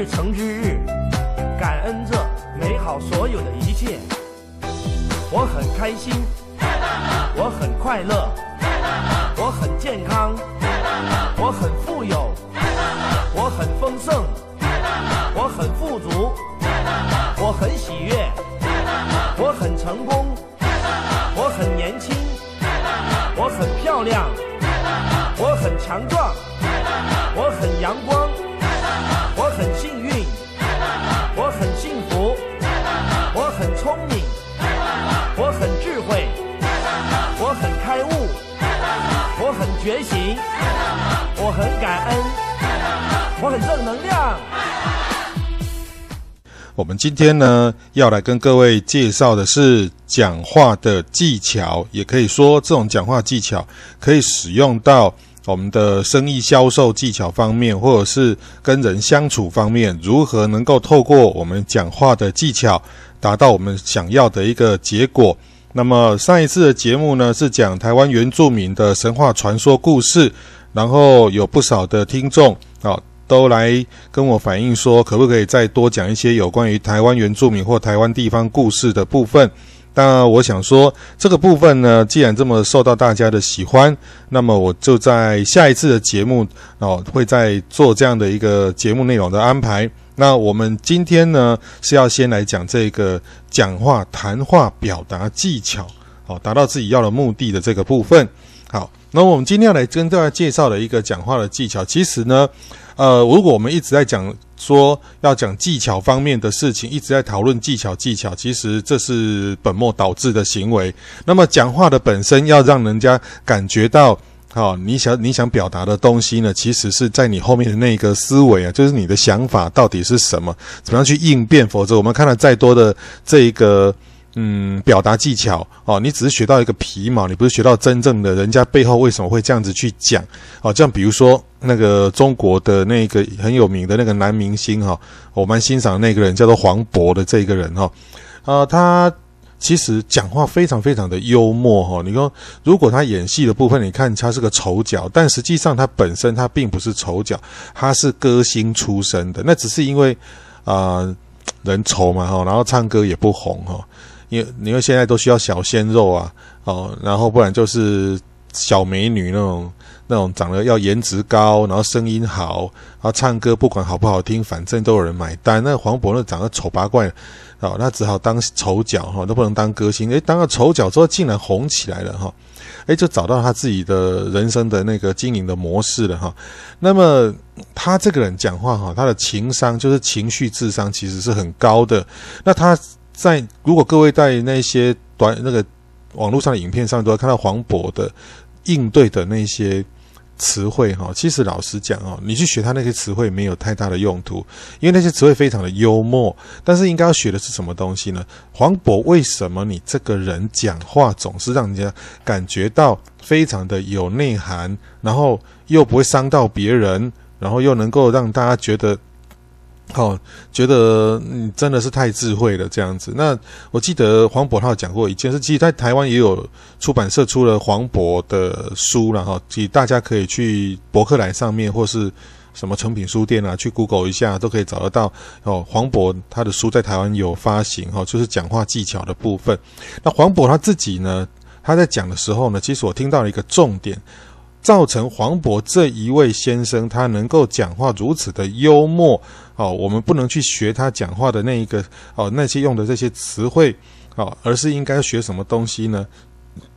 日成之日，感恩这美好所有的一切。我很开心，我很快乐，我很健康，我们今天呢，要来跟各位介绍的是讲话的技巧，也可以说这种讲话技巧可以使用到我们的生意销售技巧方面，或者是跟人相处方面，如何能够透过我们讲话的技巧，达到我们想要的一个结果。那么上一次的节目呢，是讲台湾原住民的神话传说故事，然后有不少的听众啊。都来跟我反映说，可不可以再多讲一些有关于台湾原住民或台湾地方故事的部分？那我想说，这个部分呢，既然这么受到大家的喜欢，那么我就在下一次的节目哦，会再做这样的一个节目内容的安排。那我们今天呢，是要先来讲这个讲话、谈话、表达技巧，好，达到自己要的目的的这个部分。好，那我们今天要来跟大家介绍的一个讲话的技巧，其实呢。呃，如果我们一直在讲说要讲技巧方面的事情，一直在讨论技巧技巧，其实这是本末倒置的行为。那么讲话的本身要让人家感觉到，好、哦，你想你想表达的东西呢，其实是在你后面的那个思维啊，就是你的想法到底是什么，怎么样去应变？否则我们看了再多的这一个。嗯，表达技巧哦，你只是学到一个皮毛，你不是学到真正的人家背后为什么会这样子去讲哦。这样比如说那个中国的那个很有名的那个男明星哈，我蛮欣赏那个人叫做黄渤的这个人哈，呃，他其实讲话非常非常的幽默哈。你说如果他演戏的部分，你看他是个丑角，但实际上他本身他并不是丑角，他是歌星出身的，那只是因为啊、人丑嘛哈，然后唱歌也不红哈。因为因为现在都需要小鲜肉啊，哦，然后不然就是小美女那种那种长得要颜值高，然后声音好，然后唱歌不管好不好听，反正都有人买单。那黄渤那长得丑八怪，哦，那只好当丑角哈，都不能当歌星。诶，当了丑角之后竟然红起来了哈，诶，就找到他自己的人生的那个经营的模式了哈。那么他这个人讲话哈，他的情商就是情绪智商其实是很高的。那他。在如果各位在那些短那个网络上的影片上都会看到黄渤的应对的那些词汇哈，其实老实讲哦，你去学他那些词汇没有太大的用途，因为那些词汇非常的幽默。但是应该要学的是什么东西呢？黄渤为什么你这个人讲话总是让人家感觉到非常的有内涵，然后又不会伤到别人，然后又能够让大家觉得。哦，觉得你真的是太智慧了，这样子。那我记得黄渤他有讲过一件事，其实在台湾也有出版社出了黄渤的书了哈，其实大家可以去博客来上面或是什么诚品书店啊，去 Google 一下都可以找得到。哦，黄渤他的书在台湾有发行哈，就是讲话技巧的部分。那黄渤他自己呢，他在讲的时候呢，其实我听到了一个重点。造成黄渤这一位先生他能够讲话如此的幽默哦，我们不能去学他讲话的那一个哦，那些用的这些词汇哦，而是应该学什么东西呢？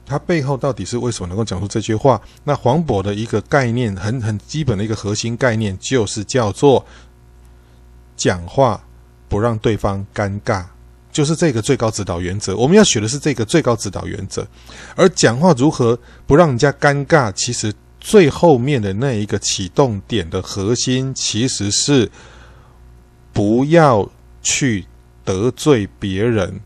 他背后到底是为什么能够讲出这句话？那黄渤的一个概念，很很基本的一个核心概念，就是叫做讲话不让对方尴尬。就是这个最高指导原则，我们要学的是这个最高指导原则。而讲话如何不让人家尴尬，其实最后面的那一个启动点的核心，其实是不要去得罪别人，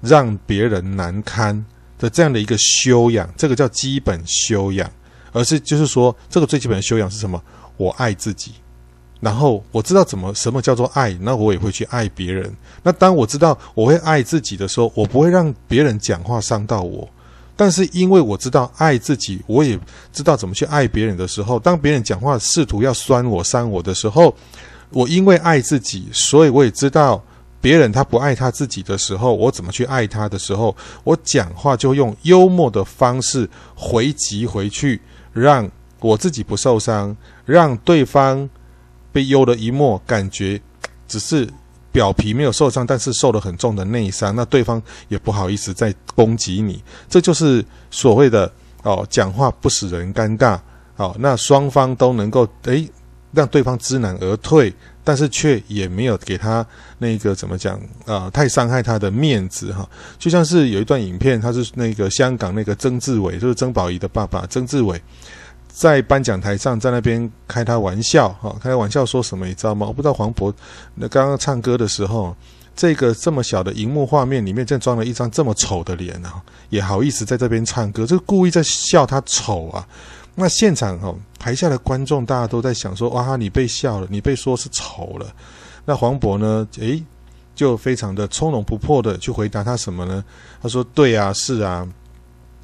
让别人难堪的这样的一个修养，这个叫基本修养。而是就是说，这个最基本的修养是什么？我爱自己。然后我知道怎么什么叫做爱，那我也会去爱别人。那当我知道我会爱自己的时候，我不会让别人讲话伤到我。但是因为我知道爱自己，我也知道怎么去爱别人的时候，当别人讲话试图要酸我、伤我的时候，我因为爱自己，所以我也知道别人他不爱他自己的时候，我怎么去爱他的时候，我讲话就用幽默的方式回击回去，让我自己不受伤，让对方被幽了一默，感觉只是。表皮没有受伤，但是受了很重的内伤，那对方也不好意思再攻击你，这就是所谓的哦，讲话不使人尴尬，哦，那双方都能够诶让对方知难而退，但是却也没有给他那个怎么讲啊、太伤害他的面子哈、就像是有一段影片，他是那个香港那个曾志伟，就是曾宝仪的爸爸曾志伟。在颁奖台上，在那边开他玩笑，哈，开他玩笑说什么，你知道吗？我不知道黄渤那刚刚唱歌的时候，这个这么小的荧幕画面里面，正装了一张这么丑的脸啊，也好意思在这边唱歌，就故意在笑他丑啊。那现场哈，台下的观众大家都在想说，哇，你被笑了，你被说是丑了。那黄渤呢？诶，就非常的从容不迫的去回答他什么呢？他说：对啊，是啊。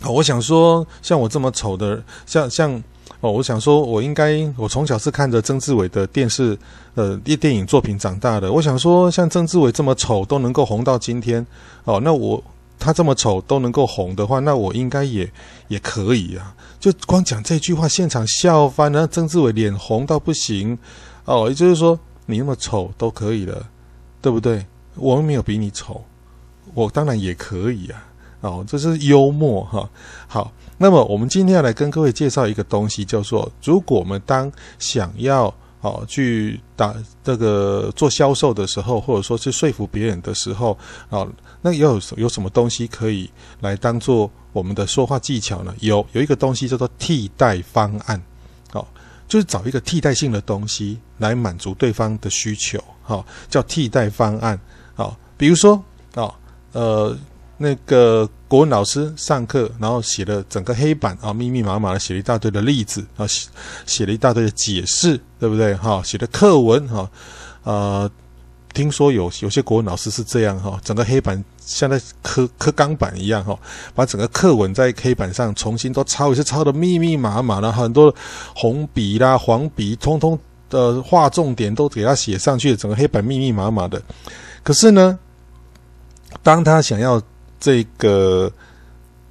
我想说，像我这么丑的，像像。哦，我想说，我应该，我从小是看着曾志伟的电视，呃，电电影作品长大的。我想说，像曾志伟这么丑都能够红到今天，哦，那我他这么丑都能够红的话，那我应该也也可以啊。就光讲这句话，现场笑翻了，曾志伟脸红到不行。哦，也就是说，你那么丑都可以了，对不对？我们没有比你丑，我当然也可以啊。哦，这是幽默哈。好。那么，我们今天要来跟各位介绍一个东西，叫做如果我们当想要哦去打这个做销售的时候，或者说去说服别人的时候，哦，那有有什么东西可以来当做我们的说话技巧呢？有有一个东西叫做替代方案，哦，就是找一个替代性的东西来满足对方的需求，哦，叫替代方案，哦，比如说，哦，呃。那个国文老师上课，然后写了整个黑板啊，密密麻麻的写了一大堆的例子啊，写写了一大堆的解释，对不对？哈，写的课文哈，呃，听说有有些国文老师是这样哈，整个黑板像在刻刻钢板一样哈，把整个课文在黑板上重新都抄一次，抄的密密麻麻的，很多红笔啦、黄笔，通通的画重点都给他写上去，整个黑板密密麻麻的。可是呢，当他想要这个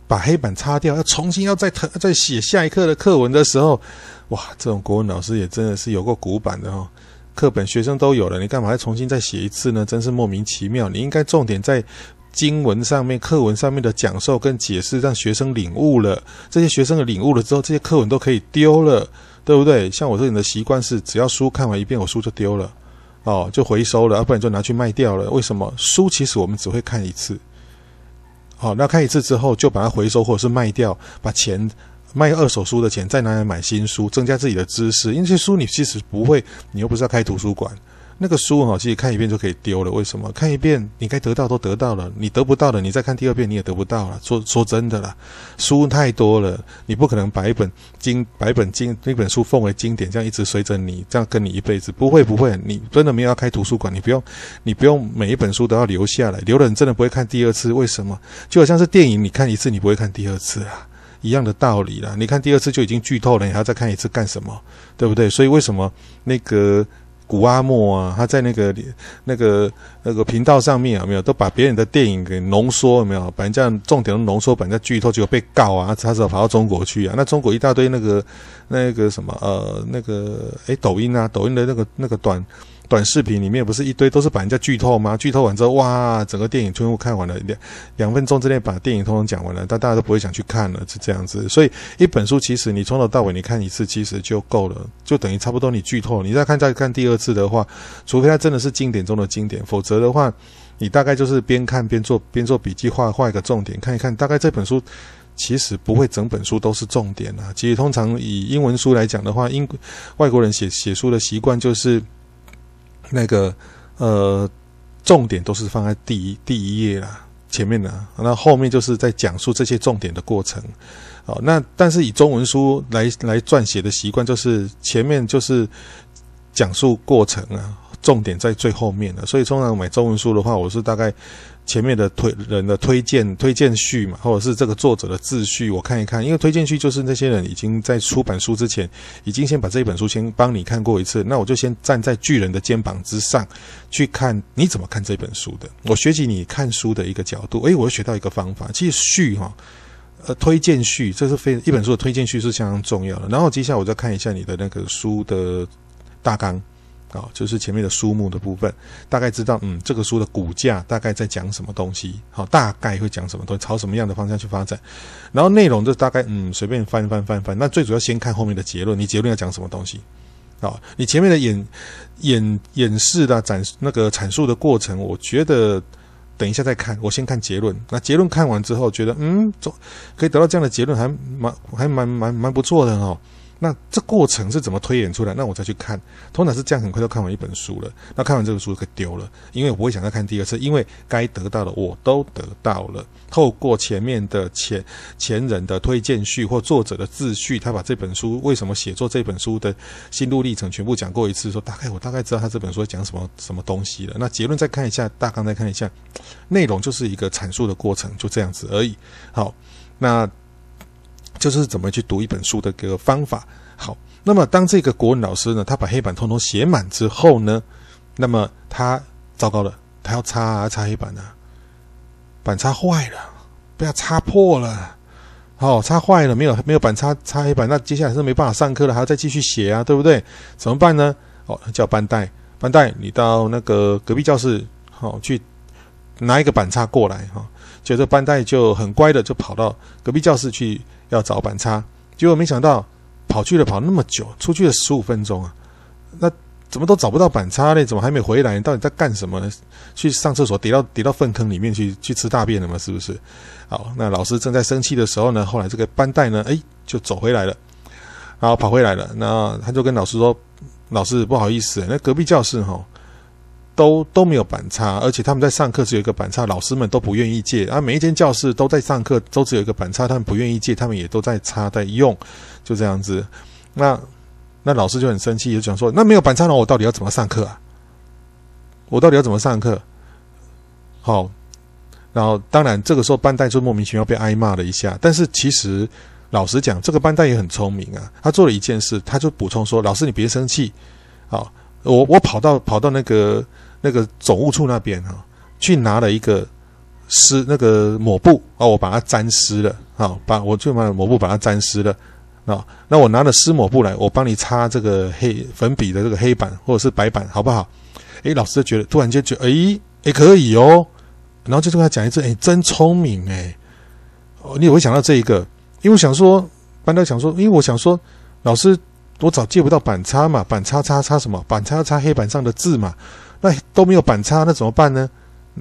把黑板擦掉，要重新要再再写下一课的课文的时候，哇，这种国文老师也真的是有够古板的哦。课本学生都有了，你干嘛要重新再写一次呢？真是莫名其妙。你应该重点在经文上面、课文上面的讲授跟解释，让学生领悟了。这些学生的领悟了之后，这些课文都可以丢了，对不对？像我这里的习惯是，只要书看完一遍，我书就丢了，哦，就回收了，要不然就拿去卖掉了。为什么？书其实我们只会看一次。好，那看一次之后就把它回收或者是卖掉，把钱卖二手书的钱再拿来买新书，增加自己的知识。因为这些书你其实不会，你又不是要开图书馆。那个书哈，其实看一遍就可以丢了。为什么？看一遍你该得到都得到了，你得不到的，你再看第二遍你也得不到了。说说真的啦，书太多了，你不可能把一本经、把一本经那本书奉为经典，这样一直随着你，这样跟你一辈子。不会不会，你真的没有要开图书馆，你不用，你不用每一本书都要留下来，留了你真的不会看第二次。为什么？就好像是电影，你看一次你不会看第二次啊，一样的道理啦。你看第二次就已经剧透了，你还要再看一次干什么？对不对？所以为什么那个？古阿莫啊，他在那个那个那个频道上面有没有都把别人的电影给浓缩有没有？把人家重点都浓缩，把人家剧透，结果被告啊，他只好跑到中国去啊。那中国一大堆那个那个什么呃那个诶抖音啊，抖音的那个那个短。短视频里面不是一堆都是把人家剧透吗？剧透完之后，哇，整个电影全部看完了，两两分钟之内把电影通通讲完了，但大家都不会想去看了，是这样子。所以一本书其实你从头到尾你看一次其实就够了，就等于差不多你剧透。你再看再看第二次的话，除非它真的是经典中的经典，否则的话，你大概就是边看边做边做笔记，画画一个重点，看一看大概这本书其实不会整本书都是重点啊。其实通常以英文书来讲的话，英外国人写写书的习惯就是。那个呃，重点都是放在第一第一页啦，前面的，那后面就是在讲述这些重点的过程。哦，那但是以中文书来来撰写的习惯，就是前面就是讲述过程啊，重点在最后面了。所以通常买中文书的话，我是大概前面的推人的推荐推荐序嘛，或者是这个作者的自序，我看一看。因为推荐序就是那些人已经在出版书之前，已经先把这一本书先帮你看过一次，那我就先站在巨人的肩膀之上去看你怎么看这本书的。我学习你看书的一个角度，诶，我学到一个方法。其实序哈。呃，推荐序这是非一本书的推荐序是相当重要的。然后接下来我再看一下你的那个书的大纲，啊、就是前面的书目的部分，大概知道嗯这个书的骨架大概在讲什么东西，好、大概会讲什么东西，朝什么样的方向去发展。然后内容就大概嗯随便翻翻翻翻。那最主要先看后面的结论，你结论要讲什么东西？啊、哦，你前面的演演演示的展那个阐述的过程，我觉得。等一下再看，我先看结论。那结论看完之后，觉得嗯，总可以得到这样的结论，还蛮还蛮蛮蛮不错的哦。那这过程是怎么推演出来？那我再去看，通常是这样，很快就看完一本书了。那看完这个书可以丢了，因为我不会想再看第二次，因为该得到的我都得到了。透过前面的前前人的推荐序或作者的自序，他把这本书为什么写作这本书的心路历程全部讲过一次，说大概我大概知道他这本书讲什么什么东西了。那结论再看一下，大纲再看一下，内容就是一个阐述的过程，就这样子而已。好，那。就是怎么去读一本书的一个方法。好，那么当这个国文老师呢，他把黑板通通写满之后呢，那么他糟糕了，他要擦啊擦黑板啊，板擦坏了，不要擦破了，好、哦，擦坏了没有没有板擦擦黑板，那接下来是没办法上课了，还要再继续写啊，对不对？怎么办呢？哦，叫班代，班代，你到那个隔壁教室，好、哦、去拿一个板擦过来哈。哦觉得班代就很乖的，就跑到隔壁教室去要找板擦，结果没想到跑去了跑那么久，出去了十五分钟啊，那怎么都找不到板擦呢？怎么还没回来？你到底在干什么呢？去上厕所跌到跌到粪坑里面去去吃大便了吗？是不是？好，那老师正在生气的时候呢，后来这个班代呢，哎，就走回来了，然后跑回来了，那他就跟老师说：“老师不好意思，那隔壁教室哈。”都都没有板擦，而且他们在上课只有一个板擦，老师们都不愿意借。啊，每一间教室都在上课，都只有一个板擦，他们不愿意借，他们也都在擦在用，就这样子。那那老师就很生气，就讲说：那没有板擦了，我到底要怎么上课啊？我到底要怎么上课？好，然后当然这个时候班代就莫名其妙被挨骂了一下。但是其实老实讲，这个班代也很聪明啊，他做了一件事，他就补充说：老师你别生气，好，我我跑到跑到那个。那个总务处那边哈，去拿了一个湿那个抹布啊，我把它沾湿了啊，把我就把抹布把它沾湿了啊。那我拿了湿抹布来，我帮你擦这个黑粉笔的这个黑板或者是白板，好不好？诶，老师就觉得突然间觉得诶诶可以哦，然后就跟他讲一次，诶，真聪明诶。哦，你也会想到这一个，因为我想说班代想说，因为我想说老师，我早借不到板擦嘛，板擦擦擦什么？板擦擦黑板上的字嘛。那都没有板擦，那怎么办呢？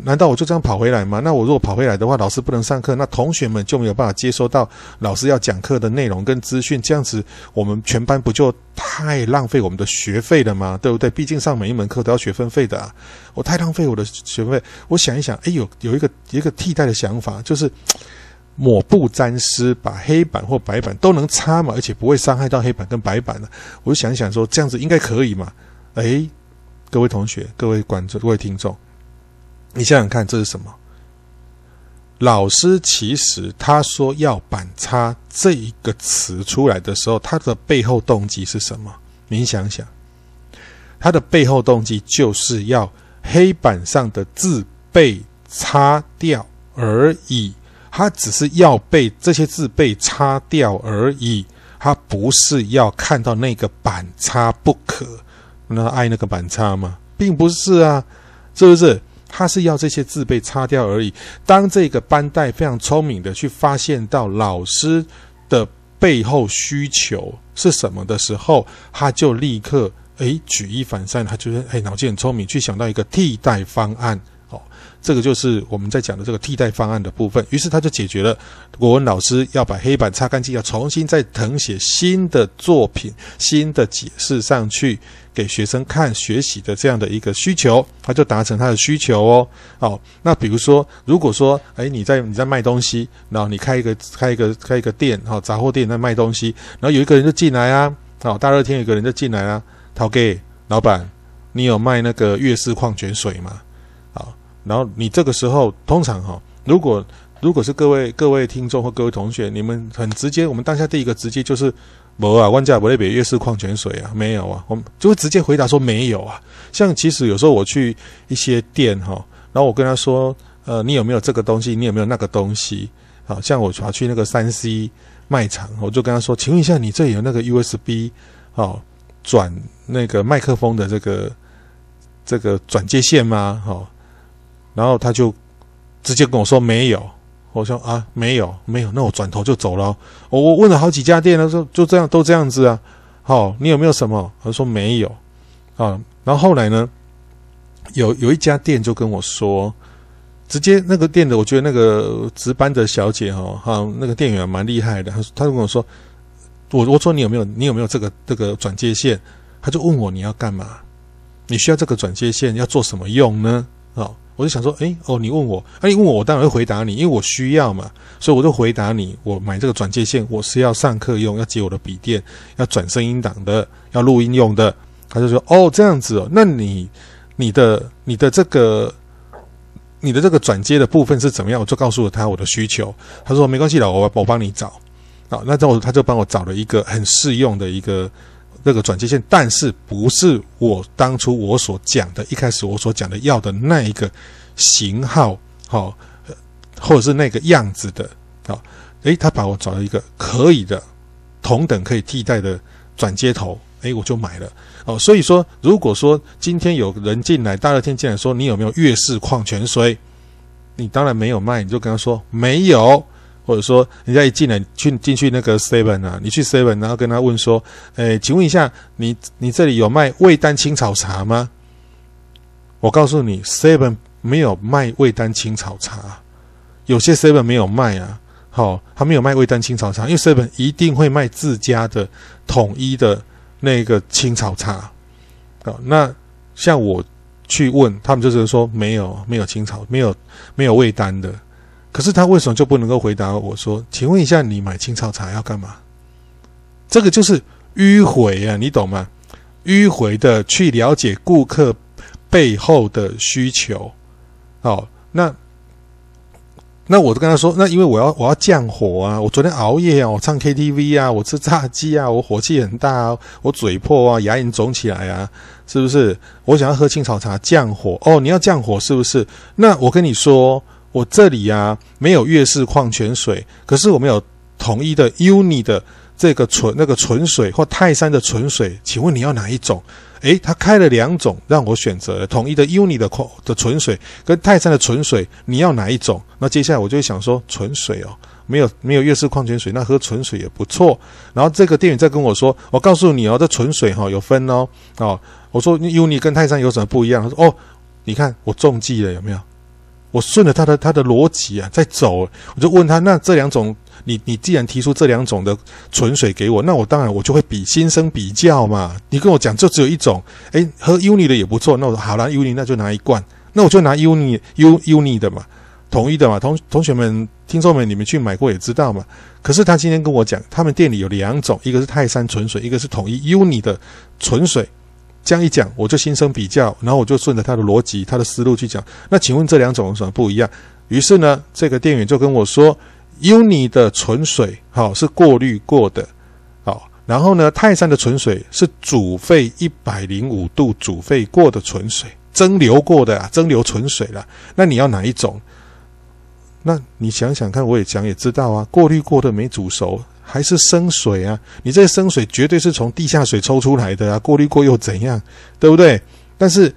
难道我就这样跑回来吗？那我如果跑回来的话，老师不能上课，那同学们就没有办法接收到老师要讲课的内容跟资讯，这样子我们全班不就太浪费我们的学费了吗？对不对？毕竟上每一门课都要学分费的啊！我太浪费我的学费。我想一想，哎，有有一个一个替代的想法，就是抹布沾湿，把黑板或白板都能擦嘛，而且不会伤害到黑板跟白板的。我就想一想说，这样子应该可以嘛？哎。各位同学、各位观众、各位听众，你想想看，这是什么？老师其实他说要板擦这一个词出来的时候，他的背后动机是什么？您想想，他的背后动机就是要黑板上的字被擦掉而已，他只是要被这些字被擦掉而已，他不是要看到那个板擦不可。那爱那个板擦吗？并不是啊，是不是？他是要这些字被擦掉而已。当这个班带非常聪明的去发现到老师的背后需求是什么的时候，他就立刻诶举一反三，他就是诶脑筋很聪明，去想到一个替代方案。这个就是我们在讲的这个替代方案的部分，于是他就解决了国文老师要把黑板擦干净，要重新再誊写新的作品、新的解释上去给学生看学习的这样的一个需求，他就达成他的需求哦。好，那比如说，如果说，哎，你在你在卖东西，然后你开一个开一个开一个店，好，杂货店在卖东西，然后有一个人就进来啊，好，大热天有一个人就进来啊，掏给老板。你有卖那个月氏矿泉水吗？然后你这个时候通常哈，如果如果是各位各位听众或各位同学，你们很直接，我们当下第一个直接就是，没啊，万家不那边悦氏矿泉水啊，没有啊，我们就会直接回答说没有啊。像其实有时候我去一些店哈，然后我跟他说，呃，你有没有这个东西？你有没有那个东西？好像我跑去那个三 C 卖场，我就跟他说，请问一下，你这里有那个 USB 哦，转那个麦克风的这个这个转接线吗？好，然后他就直接跟我说没有。我说啊，没有没有，那我转头就走了。我我问了好几家店，他说就这样都这样子啊。好，你有没有什么？他说没有啊。然后后来呢，有有一家店就跟我说，直接那个店的，我觉得那个值班的小姐哈，哈，那个店员蛮厉害的。他他就跟我说，我我说你有没有你有没有这个这个转接线？他就问我你要干嘛？你需要这个转接线要做什么用呢？哦。我就想说，诶，哦，你问我，那你问我，我当然会回答你，因为我需要嘛，所以我就回答你，我买这个转接线，我是要上课用，要接我的笔电，要转声音档的，要录音用的。他就说，哦，这样子哦，那你你的你的这个你的这个转接的部分是怎么样？我就告诉了他我的需求。他说没关系的，我我帮你找。好，那之后他就帮我找了一个很适用的一个。那个转接线，但是不是我当初我所讲的，一开始我所讲的要的那一个型号，好，或者是那个样子的，好，诶，他把我找了一个可以的，同等可以替代的转接头，诶，我就买了，哦，所以说，如果说今天有人进来，大热天进来说，你有没有悦氏矿泉水？你当然没有卖，你就跟他说没有。或者说，人家一进来去进去那个 seven 啊，你去 seven，然后跟他问说：“诶，请问一下，你你这里有卖味丹青草茶吗？”我告诉你，seven 没有卖味丹青草茶，有些 seven 没有卖啊。好、哦，他没有卖味丹青草茶，因为 seven 一定会卖自家的统一的那个青草茶。啊、哦，那像我去问他们，就是说没有没有青草，没有没有味丹的。可是他为什么就不能够回答我说？请问一下，你买青草茶要干嘛？这个就是迂回啊，你懂吗？迂回的去了解顾客背后的需求。哦，那那我就跟他说，那因为我要我要降火啊，我昨天熬夜啊，我唱 KTV 啊，我吃炸鸡啊，我火气很大啊，我嘴破啊，牙龈肿起来啊，是不是？我想要喝青草茶降火。哦，你要降火是不是？那我跟你说。我这里呀、啊、没有悦氏矿泉水，可是我们有统一的 UNI 的这个纯那个纯水或泰山的纯水，请问你要哪一种？诶，他开了两种让我选择，统一的 UNI 的矿的纯水跟泰山的纯水，你要哪一种？那接下来我就会想说纯水哦，没有没有悦氏矿泉水，那喝纯水也不错。然后这个店员再跟我说，我告诉你哦，这纯水哈、哦、有分哦哦，我说 UNI 跟泰山有什么不一样？他说哦，你看我中计了有没有？我顺着他的他的逻辑啊在走，我就问他：那这两种，你你既然提出这两种的纯水给我，那我当然我就会比心生比较嘛。你跟我讲就只有一种，诶，喝 UNI 的也不错，那我说好了，UNI 那就拿一罐，那我就拿 UNI U UNI 的嘛，统一的嘛。同同学们、听众们，你们去买过也知道嘛。可是他今天跟我讲，他们店里有两种，一个是泰山纯水，一个是统一 UNI 的纯水。这样一讲，我就心生比较，然后我就顺着他的逻辑、他的思路去讲。那请问这两种有什么不一样？于是呢，这个店员就跟我说：“UNI 的纯水，好是过滤过的，好，然后呢，泰山的纯水是煮沸一百零五度煮沸过的纯水，蒸馏过的啊，蒸馏纯水了。那你要哪一种？那你想想看，我也讲也知道啊，过滤过的没煮熟。”还是生水啊？你这生水绝对是从地下水抽出来的啊！过滤过又怎样？对不对？但是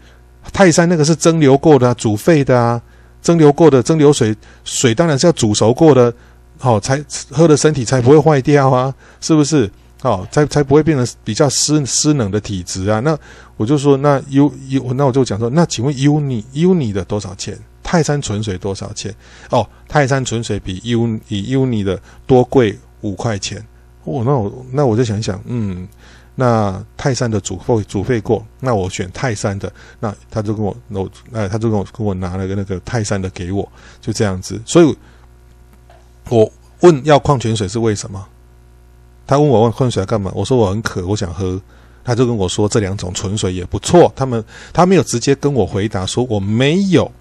泰山那个是蒸馏过的啊，煮沸的啊，蒸馏过的蒸馏水水当然是要煮熟过的，好才喝的身体才不会坏掉啊，是不是？好才才不会变成比较湿湿冷的体质啊。那我就说，那 U U 那我就讲说，那请问 UNI UNI 的多少钱？泰山纯水多少钱？哦，泰山纯水比 U 比 UNI 的多贵。五块钱，哦，那我那我就想想，嗯，那泰山的煮沸煮沸过，那我选泰山的，那他就跟我，我哎，他就跟我跟我拿了个那个泰山的给我，就这样子。所以，我问要矿泉水是为什么？他问我问矿泉水要干嘛？我说我很渴，我想喝。他就跟我说这两种纯水也不错。他们他没有直接跟我回答说我没有，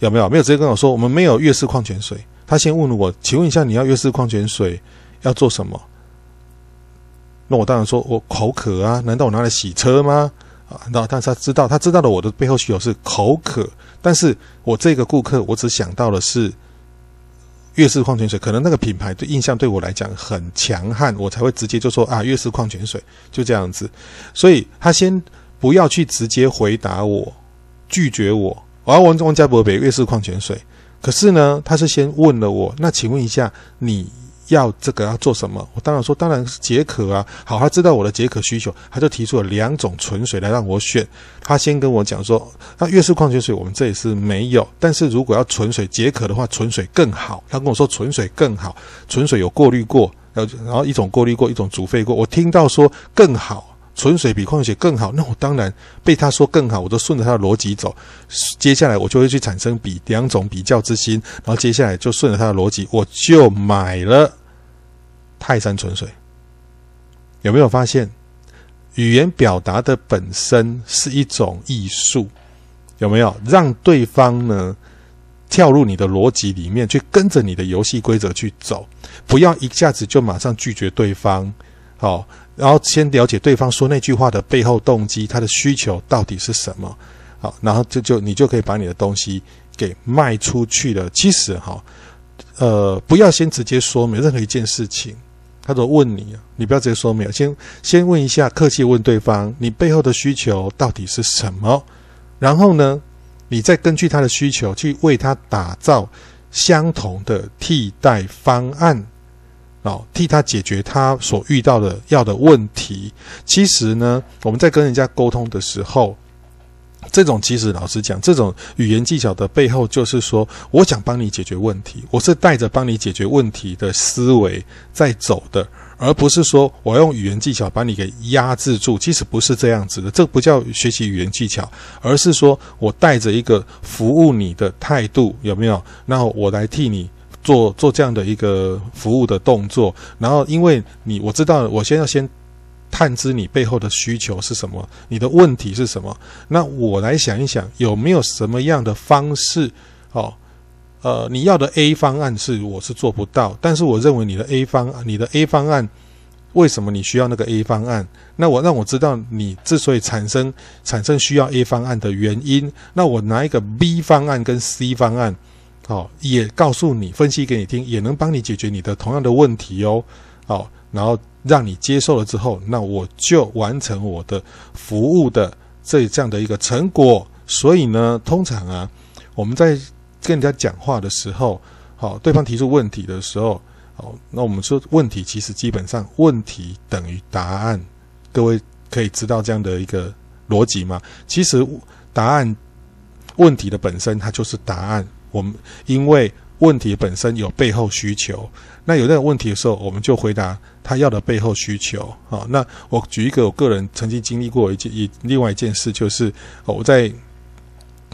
有没有？没有直接跟我说我们没有悦氏矿泉水。他先问我，请问一下你要悦氏矿泉水要做什么？那我当然说我口渴啊，难道我拿来洗车吗？啊，那但是他知道，他知道的我的背后需求是口渴，但是我这个顾客我只想到的是。悦氏矿泉水，可能那个品牌的印象对我来讲很强悍，我才会直接就说啊，悦氏矿泉水就这样子。所以他先不要去直接回答我，拒绝我。我要问王家伯北悦氏矿泉水，可是呢，他是先问了我，那请问一下你。要这个要做什么？我当然说，当然是解渴啊。好，他知道我的解渴需求，他就提出了两种纯水来让我选。他先跟我讲说，那悦氏矿泉水我们这里是没有，但是如果要纯水解渴的话，纯水更好。他跟我说纯水更好，纯水有过滤过，然后然后一种过滤过，一种煮沸过。我听到说更好。纯水比矿泉水更好，那我当然被他说更好，我都顺着他的逻辑走。接下来我就会去产生比两种比较之心，然后接下来就顺着他的逻辑，我就买了泰山纯水。有没有发现，语言表达的本身是一种艺术？有没有让对方呢跳入你的逻辑里面，去跟着你的游戏规则去走？不要一下子就马上拒绝对方。好。然后先了解对方说那句话的背后动机，他的需求到底是什么？好，然后就就你就可以把你的东西给卖出去了。其实哈，呃，不要先直接说没任何一件事情，他都问你，你不要直接说没有，先先问一下，客气问对方你背后的需求到底是什么？然后呢，你再根据他的需求去为他打造相同的替代方案。哦，替他解决他所遇到的要的问题。其实呢，我们在跟人家沟通的时候，这种其实老实讲，这种语言技巧的背后，就是说，我想帮你解决问题，我是带着帮你解决问题的思维在走的，而不是说我用语言技巧把你给压制住。其实不是这样子的，这不叫学习语言技巧，而是说我带着一个服务你的态度，有没有？然后我来替你。做做这样的一个服务的动作，然后因为你我知道，我先要先探知你背后的需求是什么，你的问题是什么，那我来想一想有没有什么样的方式，哦，呃，你要的 A 方案是我是做不到，但是我认为你的 A 方案，你的 A 方案为什么你需要那个 A 方案？那我让我知道你之所以产生产生需要 A 方案的原因，那我拿一个 B 方案跟 C 方案。好，也告诉你，分析给你听，也能帮你解决你的同样的问题哦。好，然后让你接受了之后，那我就完成我的服务的这这样的一个成果。所以呢，通常啊，我们在跟人家讲话的时候，好，对方提出问题的时候，好，那我们说问题其实基本上问题等于答案。各位可以知道这样的一个逻辑吗？其实答案问题的本身它就是答案。我们因为问题本身有背后需求，那有这个问题的时候，我们就回答他要的背后需求。好，那我举一个我个人曾经经历过一件一另外一件事，就是我在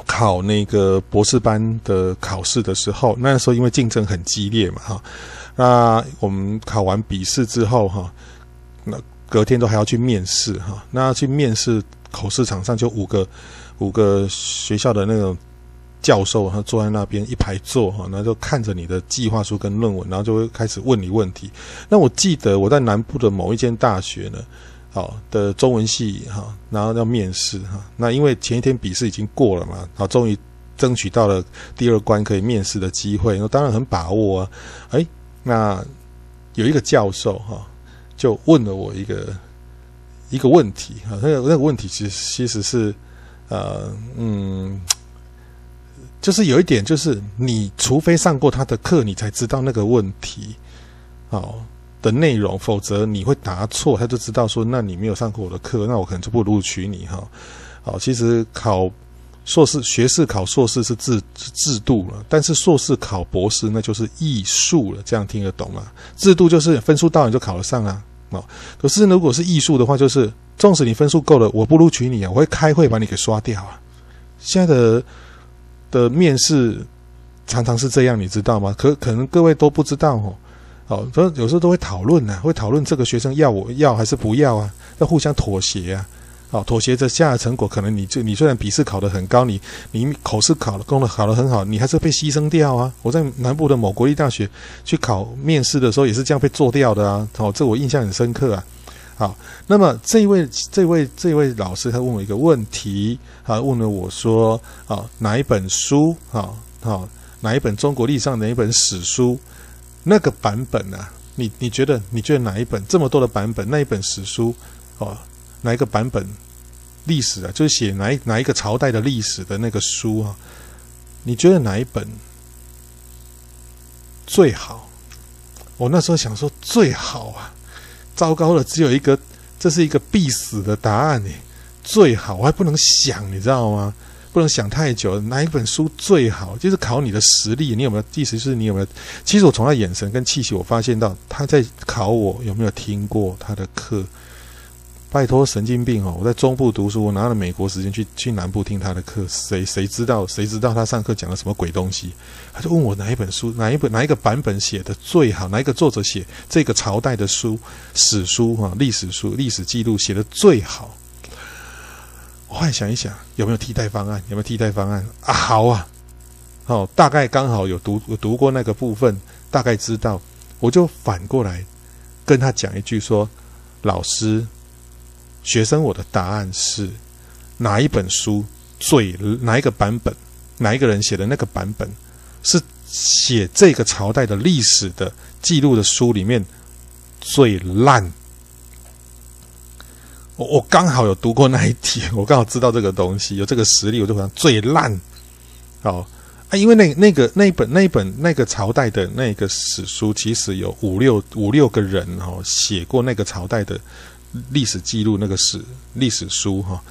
考那个博士班的考试的时候，那时候因为竞争很激烈嘛，哈，那我们考完笔试之后，哈，那隔天都还要去面试，哈，那去面试口试场上就五个五个学校的那种。教授他坐在那边一排坐哈，然后就看着你的计划书跟论文，然后就会开始问你问题。那我记得我在南部的某一间大学呢，好的中文系哈，然后要面试哈。那因为前一天笔试已经过了嘛，好，终于争取到了第二关可以面试的机会，那当然很把握啊。哎，那有一个教授哈，就问了我一个一个问题哈，那个那个问题其实其实是呃嗯。就是有一点，就是你除非上过他的课，你才知道那个问题，好，的内容，否则你会答错，他就知道说，那你没有上过我的课，那我可能就不录取你哈。好，其实考硕士、学士考硕士是制制度了，但是硕士考博士那就是艺术了，这样听得懂吗？制度就是分数到你就考得上啊，哦，可是如果是艺术的话，就是纵使你分数够了，我不录取你啊，我会开会把你给刷掉啊。现在的。的面试常常是这样，你知道吗？可可能各位都不知道哦。哦，所以有时候都会讨论呢，会讨论这个学生要我要还是不要啊？要互相妥协啊。哦，妥协着下的成果，可能你就你虽然笔试考得很高，你你口试考了功能考得很好，你还是被牺牲掉啊！我在南部的某国立大学去考面试的时候，也是这样被做掉的啊！哦，这我印象很深刻啊。好，那么这位这位这位老师他问我一个问题，啊，问了我说，啊，哪一本书啊，好，哪一本中国历史上哪一本史书那个版本啊？你你觉得你觉得哪一本这么多的版本那一本史书哦？哪一个版本历史啊？就是写哪一哪一个朝代的历史的那个书啊？你觉得哪一本最好？我那时候想说最好啊，糟糕了，只有一个，这是一个必死的答案诶。最好我还不能想，你知道吗？不能想太久。哪一本书最好？就是考你的实力，你有没有？意思是你有没有？其实我从他眼神跟气息，我发现到他在考我有没有听过他的课。拜托，神经病哦！我在中部读书，我拿了美国时间去去南部听他的课，谁谁知道？谁知道他上课讲了什么鬼东西？他就问我哪一本书，哪一本哪一个版本写的最好？哪一个作者写这个朝代的书史书哈？历史书历史记录写的最好？我后来想一想，有没有替代方案？有没有替代方案啊？好啊，哦，大概刚好有读有读过那个部分，大概知道，我就反过来跟他讲一句说：老师。学生，我的答案是哪一本书最哪一个版本？哪一个人写的那个版本是写这个朝代的历史的记录的书里面最烂？我我刚好有读过那一题，我刚好知道这个东西有这个实力，我就讲最烂。哦啊，因为那那个那本那本那个朝代的那个史书，其实有五六五六个人哦写过那个朝代的。历史记录那个史历史书哈，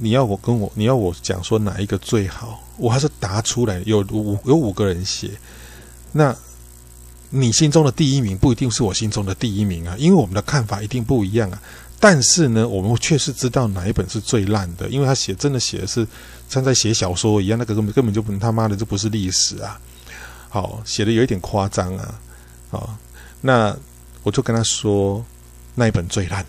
你要我跟我你要我讲说哪一个最好，我还是答出来。有五有五个人写，那你心中的第一名不一定是我心中的第一名啊，因为我们的看法一定不一样啊。但是呢，我们确实知道哪一本是最烂的，因为他写真的写的是像在写小说一样，那个根本根本就他妈的就不是历史啊。好，写的有一点夸张啊。好，那。我就跟他说，那一本最烂。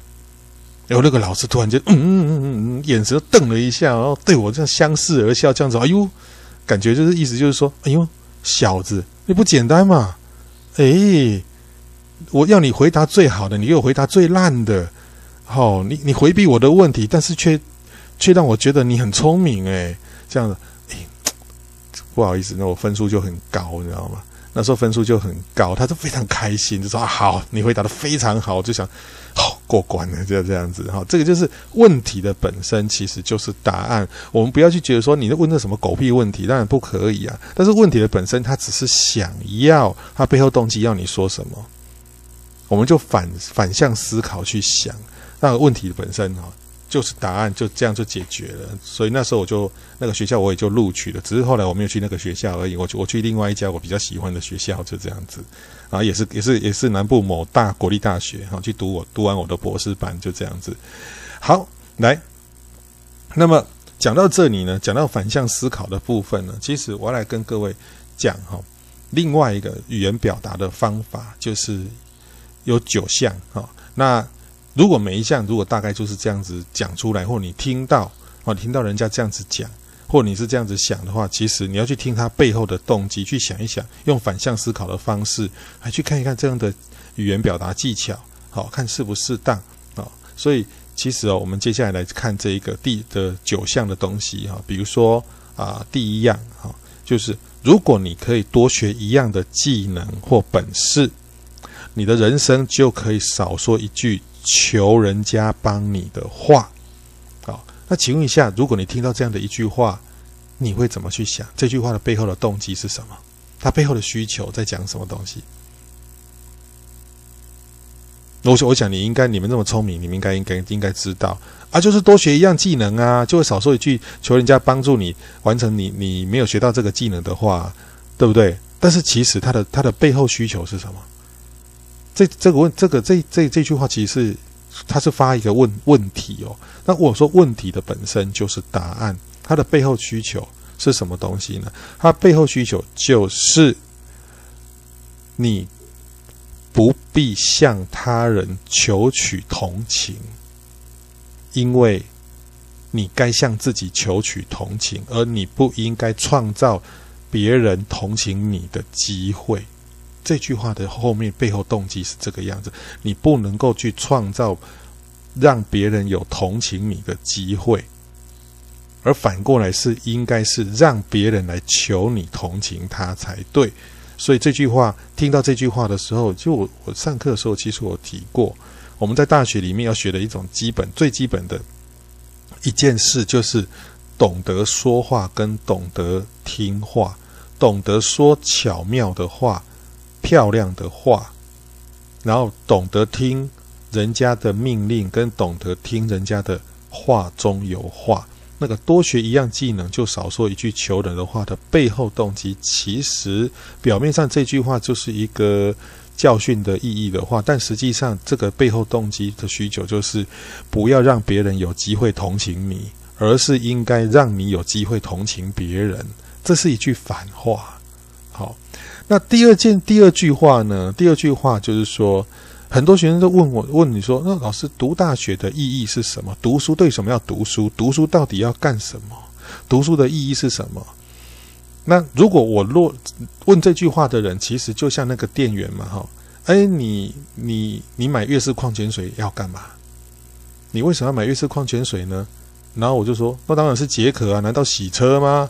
然后那个老师突然间，嗯嗯嗯嗯，眼神瞪了一下，然后对我这样相视而笑，这样子，哎呦，感觉就是意思就是说，哎呦，小子，你不简单嘛？哎，我要你回答最好的，你给我回答最烂的。好、哦，你你回避我的问题，但是却却让我觉得你很聪明，哎，这样子，哎，不好意思，那我分数就很高，你知道吗？那时候分数就很高，他就非常开心，就说：“啊，好，你回答得非常好。”就想，好、过关了，就这样子哈。这个就是问题的本身，其实就是答案。我们不要去觉得说你问这什么狗屁问题，当然不可以啊。但是问题的本身，他只是想要他背后动机要你说什么，我们就反反向思考去想那个问题本身哈。就是答案就这样就解决了，所以那时候我就那个学校我也就录取了，只是后来我没有去那个学校而已，我我去另外一家我比较喜欢的学校，就这样子，啊，也是也是也是南部某大国立大学，哈，去读我读完我的博士班，就这样子。好，来，那么讲到这里呢，讲到反向思考的部分呢，其实我要来跟各位讲哈，另外一个语言表达的方法就是有九项哈，那。如果每一项如果大概就是这样子讲出来，或你听到哦，听到人家这样子讲，或你是这样子想的话，其实你要去听他背后的动机，去想一想，用反向思考的方式还去看一看这样的语言表达技巧，好看适不适当啊？所以其实哦，我们接下来来看这一个第的九项的东西哈，比如说啊，第一样哈，就是如果你可以多学一样的技能或本事，你的人生就可以少说一句。求人家帮你的话，好，那请问一下，如果你听到这样的一句话，你会怎么去想？这句话的背后的动机是什么？它背后的需求在讲什么东西？我想，我想你应该，你们这么聪明，你们应该应该应该知道啊，就是多学一样技能啊，就会少说一句求人家帮助你完成你你没有学到这个技能的话，对不对？但是其实它的它的背后需求是什么？这这个问这个这这这句话其实是，他是发一个问问题哦。那我说问题的本身就是答案，它的背后需求是什么东西呢？它背后需求就是你不必向他人求取同情，因为你该向自己求取同情，而你不应该创造别人同情你的机会。这句话的后面背后动机是这个样子：你不能够去创造让别人有同情你的机会，而反过来是应该是让别人来求你同情他才对。所以这句话，听到这句话的时候，就我上课的时候，其实我提过，我们在大学里面要学的一种基本、最基本的一件事，就是懂得说话跟懂得听话，懂得说巧妙的话。漂亮的话，然后懂得听人家的命令，跟懂得听人家的话中有话。那个多学一样技能，就少说一句求人的话的背后动机，其实表面上这句话就是一个教训的意义的话，但实际上这个背后动机的需求就是不要让别人有机会同情你，而是应该让你有机会同情别人。这是一句反话。那第二件第二句话呢？第二句话就是说，很多学生都问我问你说，那老师读大学的意义是什么？读书对什么要读书？读书到底要干什么？读书的意义是什么？那如果我若问这句话的人，其实就像那个店员嘛，哈，哎，你你你买悦氏矿泉水要干嘛？你为什么要买悦氏矿泉水呢？然后我就说，那当然是解渴啊，难道洗车吗？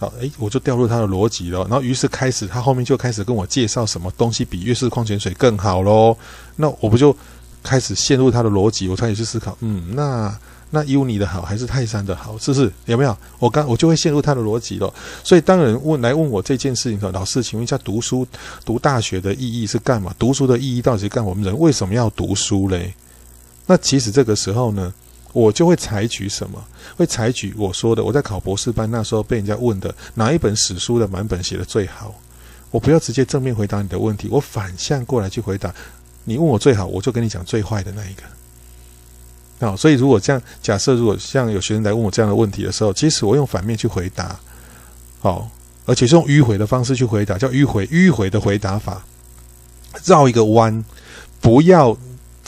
好，诶，我就掉入他的逻辑了。然后，于是开始，他后面就开始跟我介绍什么东西比悦氏矿泉水更好喽。那我不就开始陷入他的逻辑？我开始去思考，嗯，那那 Uni 的好还是泰山的好？是不是？有没有？我刚我就会陷入他的逻辑了。所以，当人问来问我这件事情的时候，老师，请问一下，读书读大学的意义是干嘛？读书的意义到底是干？我们人为什么要读书嘞？那其实这个时候呢？我就会采取什么？会采取我说的。我在考博士班那时候被人家问的哪一本史书的满本写得最好？我不要直接正面回答你的问题，我反向过来去回答。你问我最好，我就跟你讲最坏的那一个。好，所以如果这样假设，如果像有学生来问我这样的问题的时候，其实我用反面去回答，好，而且是用迂回的方式去回答，叫迂回迂回的回答法，绕一个弯，不要。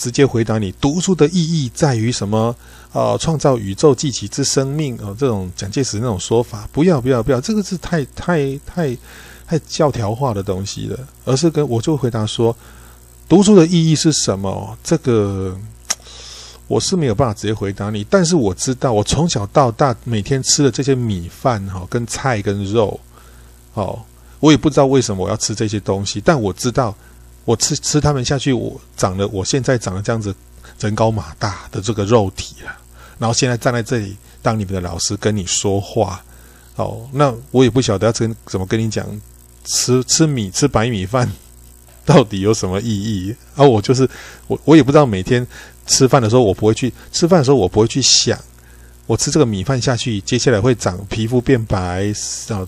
直接回答你，读书的意义在于什么？啊，创造宇宙继起之生命啊，这种蒋介石那种说法，不要不要不要，这个是太太太太教条化的东西了。而是跟我就回答说，读书的意义是什么？这个我是没有办法直接回答你，但是我知道，我从小到大每天吃的这些米饭哈，跟菜跟肉，哦，我也不知道为什么我要吃这些东西，但我知道。我吃吃他们下去，我长了，我现在长了这样子人高马大的这个肉体了。然后现在站在这里当你们的老师跟你说话，哦，那我也不晓得要怎怎么跟你讲，吃 吃米吃白米饭到底有什么意义？而、啊、我就是我，我也不知道每天吃饭的时候，我不会去吃饭的时候，我不会去想，我吃这个米饭下去，接下来会长皮肤变白啊。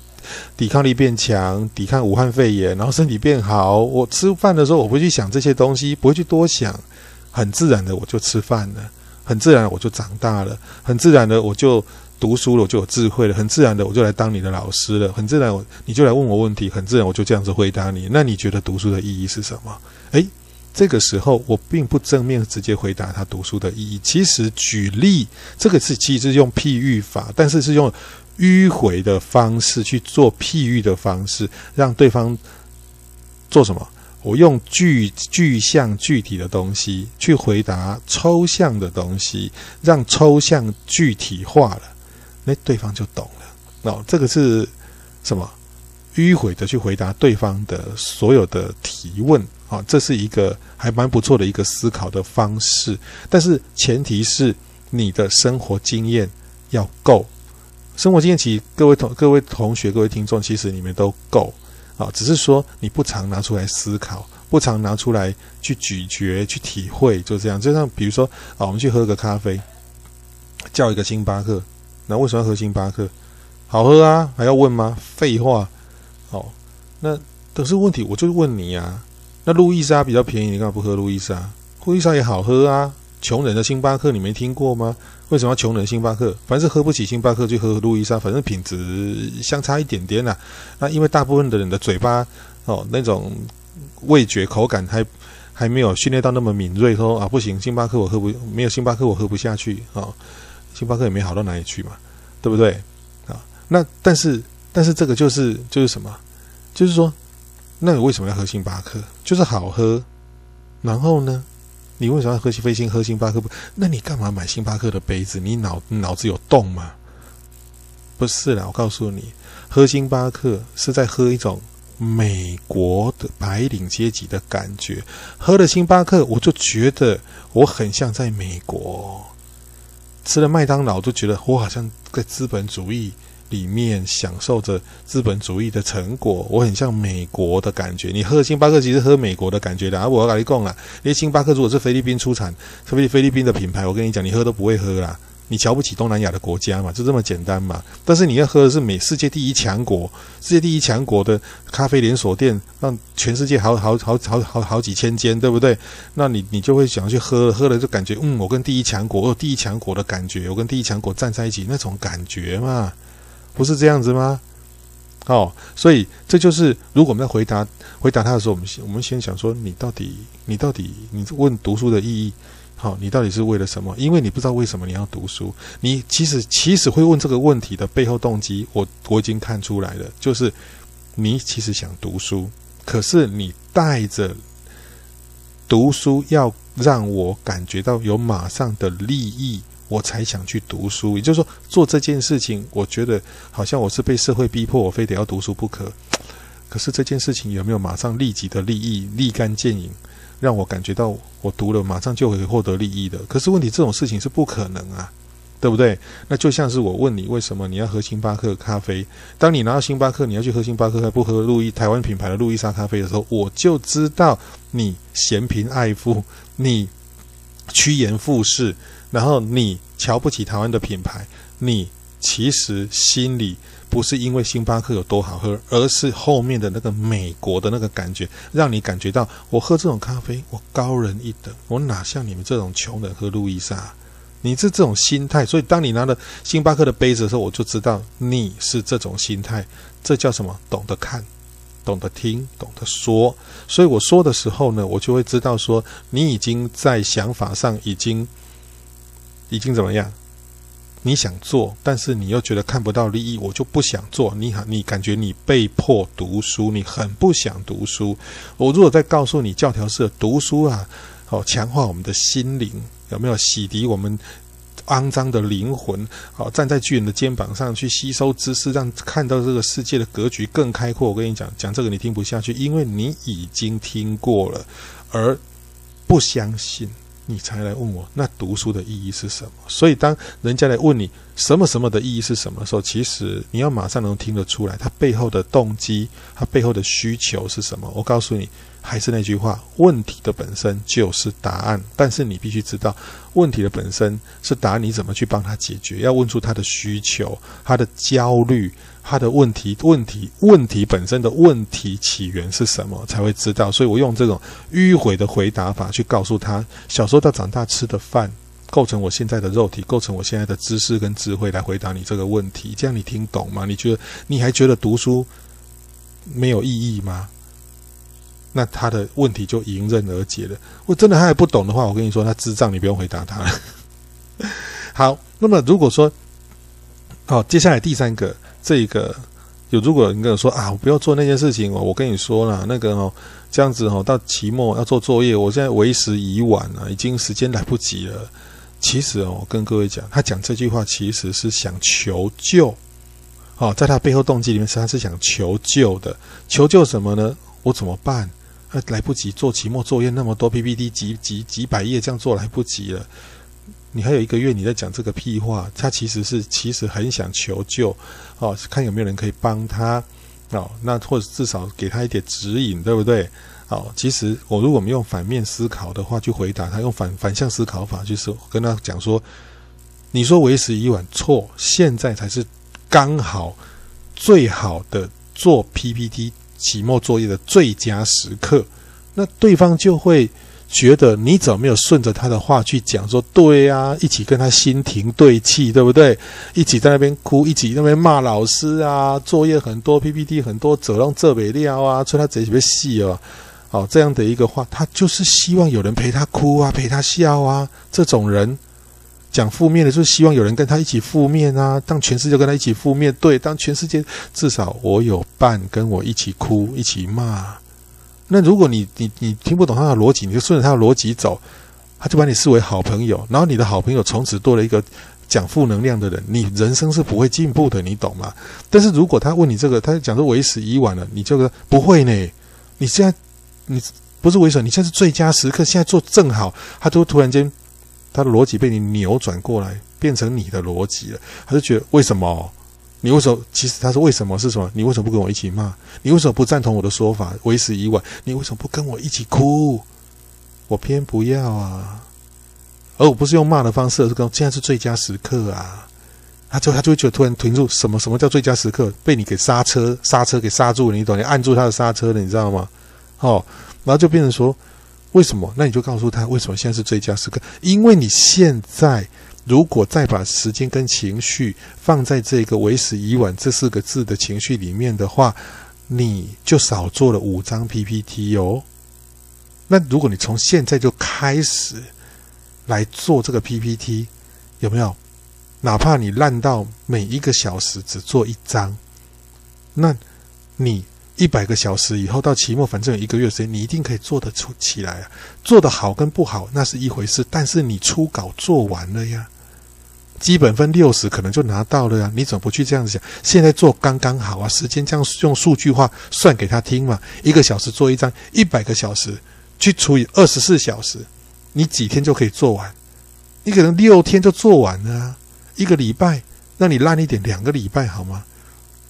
抵抗力变强，抵抗武汉肺炎，然后身体变好。我吃饭的时候，我不去想这些东西，不会去多想，很自然的我就吃饭了，很自然我就长大了，很自然的我就读书了，我就有智慧了，很自然的我就来当你的老师了，很自然我你就来问我问题，很自然我就这样子回答你。那你觉得读书的意义是什么？诶，这个时候我并不正面直接回答他读书的意义。其实举例，这个是其实是用譬喻法，但是是用。迂回的方式去做譬喻的方式，让对方做什么？我用具具象具体的东西去回答抽象的东西，让抽象具体化了，那对方就懂了。哦，这个是什么？迂回的去回答对方的所有的提问啊，这是一个还蛮不错的一个思考的方式。但是前提是你的生活经验要够。生活经验，其实各位同各位同学、各位听众，其实你们都够啊，只是说你不常拿出来思考，不常拿出来去咀嚼、去体会，就这样。就像比如说啊，我们去喝个咖啡，叫一个星巴克，那为什么要喝星巴克？好喝啊，还要问吗？废话。哦，那可是问题，我就问你啊，那路易莎比较便宜，你干嘛不喝路易莎？路易莎也好喝啊。穷人的星巴克你没听过吗？为什么要穷人星巴克？凡是喝不起星巴克就喝路易莎，反正品质相差一点点呐、那因为大部分的人的嘴巴哦，那种味觉口感还还没有训练到那么敏锐，说啊不行，星巴克我喝不没有星巴克我喝不下去啊，星巴克也没好到哪里去嘛，对不对啊？那但是但是这个就是就是什么？就是说，那你为什么要喝星巴克？就是好喝，然后呢？你为什么要喝飞星喝星巴克不？那你干嘛买星巴克的杯子？你脑脑子有洞吗？不是啦，我告诉你，喝星巴克是在喝一种美国的白领阶级的感觉。喝了星巴克，我就觉得我很像在美国。吃了麦当劳，就觉得我好像在资本主义。里面享受着资本主义的成果，我很像美国的感觉。你喝星巴克，其实喝美国的感觉的。啊，我要跟你讲啦，因为星巴克如果是菲律宾出产，特别菲律宾的品牌，我跟你讲，你喝都不会喝啦。你瞧不起东南亚的国家嘛，就这么简单嘛。但是你要喝的是美世界第一强国，世界第一强国的咖啡连锁店，让全世界好好好好好好几千间，对不对？那你你就会想去喝，喝了就感觉，嗯，我跟第一强国，我有第一强国的感觉，我跟第一强国站在一起那种感觉嘛。不是这样子吗？哦，所以这就是如果我们在回答回答他的时候，我们先我们先想说，你到底你到底你问读书的意义，好、你到底是为了什么？因为你不知道为什么你要读书。你其实其实会问这个问题的背后动机，我我已经看出来了，就是你其实想读书，可是你带着读书要让我感觉到有马上的利益。我才想去读书，也就是说，做这件事情，我觉得好像我是被社会逼迫，我非得要读书不可。可是这件事情有没有马上立即的利益、立竿见影，让我感觉到我读了马上就会获得利益的？可是问题，这种事情是不可能啊，对不对？那就像是我问你，为什么你要喝星巴克咖啡？当你拿到星巴克，你要去喝星巴克，还不喝路易台湾品牌的路易莎咖啡的时候，我就知道你嫌贫爱富，你趋炎附势。然后你瞧不起台湾的品牌，你其实心里不是因为星巴克有多好喝，而是后面的那个美国的那个感觉，让你感觉到我喝这种咖啡，我高人一等，我哪像你们这种穷人喝路易莎？你是这种心态，所以当你拿了星巴克的杯子的时候，我就知道你是这种心态。这叫什么？懂得看，懂得听，懂得说。所以我说的时候呢，我就会知道说你已经在想法上已经。已经怎么样？你想做，但是你又觉得看不到利益，我就不想做。你好，你感觉你被迫读书，你很不想读书。我如果再告诉你教条式读书啊，好强化我们的心灵，有没有洗涤我们肮脏的灵魂？好，站在巨人的肩膀上去吸收知识，让看到这个世界的格局更开阔。我跟你讲，讲这个你听不下去，因为你已经听过了，而不相信。你才来问我，那读书的意义是什么？所以当人家来问你什么什么的意义是什么的时候，其实你要马上能听得出来，他背后的动机，他背后的需求是什么？我告诉你，还是那句话，问题的本身就是答案，但是你必须知道，问题的本身是答案，你怎么去帮他解决？要问出他的需求，他的焦虑。他的问题、问题、问题本身的问题起源是什么，才会知道。所以我用这种迂回的回答法去告诉他，小时候到长大吃的饭构成我现在的肉体，构成我现在的知识跟智慧来回答你这个问题。这样你听懂吗？你觉得你还觉得读书没有意义吗？那他的问题就迎刃而解了。我真的他还不懂的话，我跟你说，他智障，你不用回答他了。好，那么如果说，好，接下来第三个。这个有，如果你跟我说啊，我不要做那件事情哦，我跟你说了，那个哦，这样子哦，到期末要做作业，我现在为时已晚了，已经时间来不及了。其实哦，我跟各位讲，他讲这句话其实是想求救，哦，在他背后动机里面，实际上是想求救的。求救什么呢？我怎么办？啊，来不及做期末作业，那么多 PPT 几几几百页，这样做来不及了。你还有一个月，你在讲这个屁话，他其实是其实很想求救，哦，看有没有人可以帮他，哦，那或者至少给他一点指引，对不对？哦，其实我如果我们用反面思考的话，去回答他，用反反向思考法，就是跟他讲说，你说为时已晚，错，现在才是刚好最好的做 PPT 期末作业的最佳时刻，那对方就会。觉得你怎么没有顺着他的话去讲？说对呀，一起跟他心停对气，对不对？一起在那边哭，一起那边骂老师啊，作业很多，PPT 很多，走廊这尾料啊，说他贼别细哦。哦，这样的一个话，他就是希望有人陪他哭啊，陪他笑啊。这种人讲负面的，就是希望有人跟他一起负面啊。当全世界跟他一起负面，对，当全世界至少我有伴跟我一起哭，一起骂。那如果你你你听不懂他的逻辑，你就顺着他的逻辑走，他就把你视为好朋友，然后你的好朋友从此多了一个讲负能量的人，你人生是不会进步的，你懂吗？但是如果他问你这个，他讲说为时已晚了，你这个不会呢，你现在。你不是为什么？你现在是最佳时刻，现在做正好，他就突然间，他的逻辑被你扭转过来，变成你的逻辑了。他就觉得为什么？你为什么？其实他说为什么是什么？你为什么不跟我一起骂？你为什么不赞同我的说法？为时已晚，你为什么不跟我一起哭？我偏不要啊！而我不是用骂的方式，而是跟现在是最佳时刻啊！他就他就会觉得突然停住，什么什么叫最佳时刻？被你给刹车刹车给刹住了，你懂？你按住他的刹车了，你知道吗？哦，然后就变成说，为什么？那你就告诉他，为什么现在是最佳时刻？因为你现在如果再把时间跟情绪放在这个“为时已晚”这四个字的情绪里面的话，你就少做了五张 PPT 哦。那如果你从现在就开始来做这个 PPT，有没有？哪怕你烂到每一个小时只做一张，那你。一百个小时以后到期末，反正有一个月时间，你一定可以做得出起来啊！做得好跟不好那是一回事，但是你初稿做完了呀，基本分六十可能就拿到了呀。你怎么不去这样子想？现在做刚刚好啊，时间这样用数据化算给他听嘛。一个小时做一张，一百个小时去除以二十四小时，你几天就可以做完？你可能六天就做完了啊，一个礼拜，那你烂一点，两个礼拜好吗？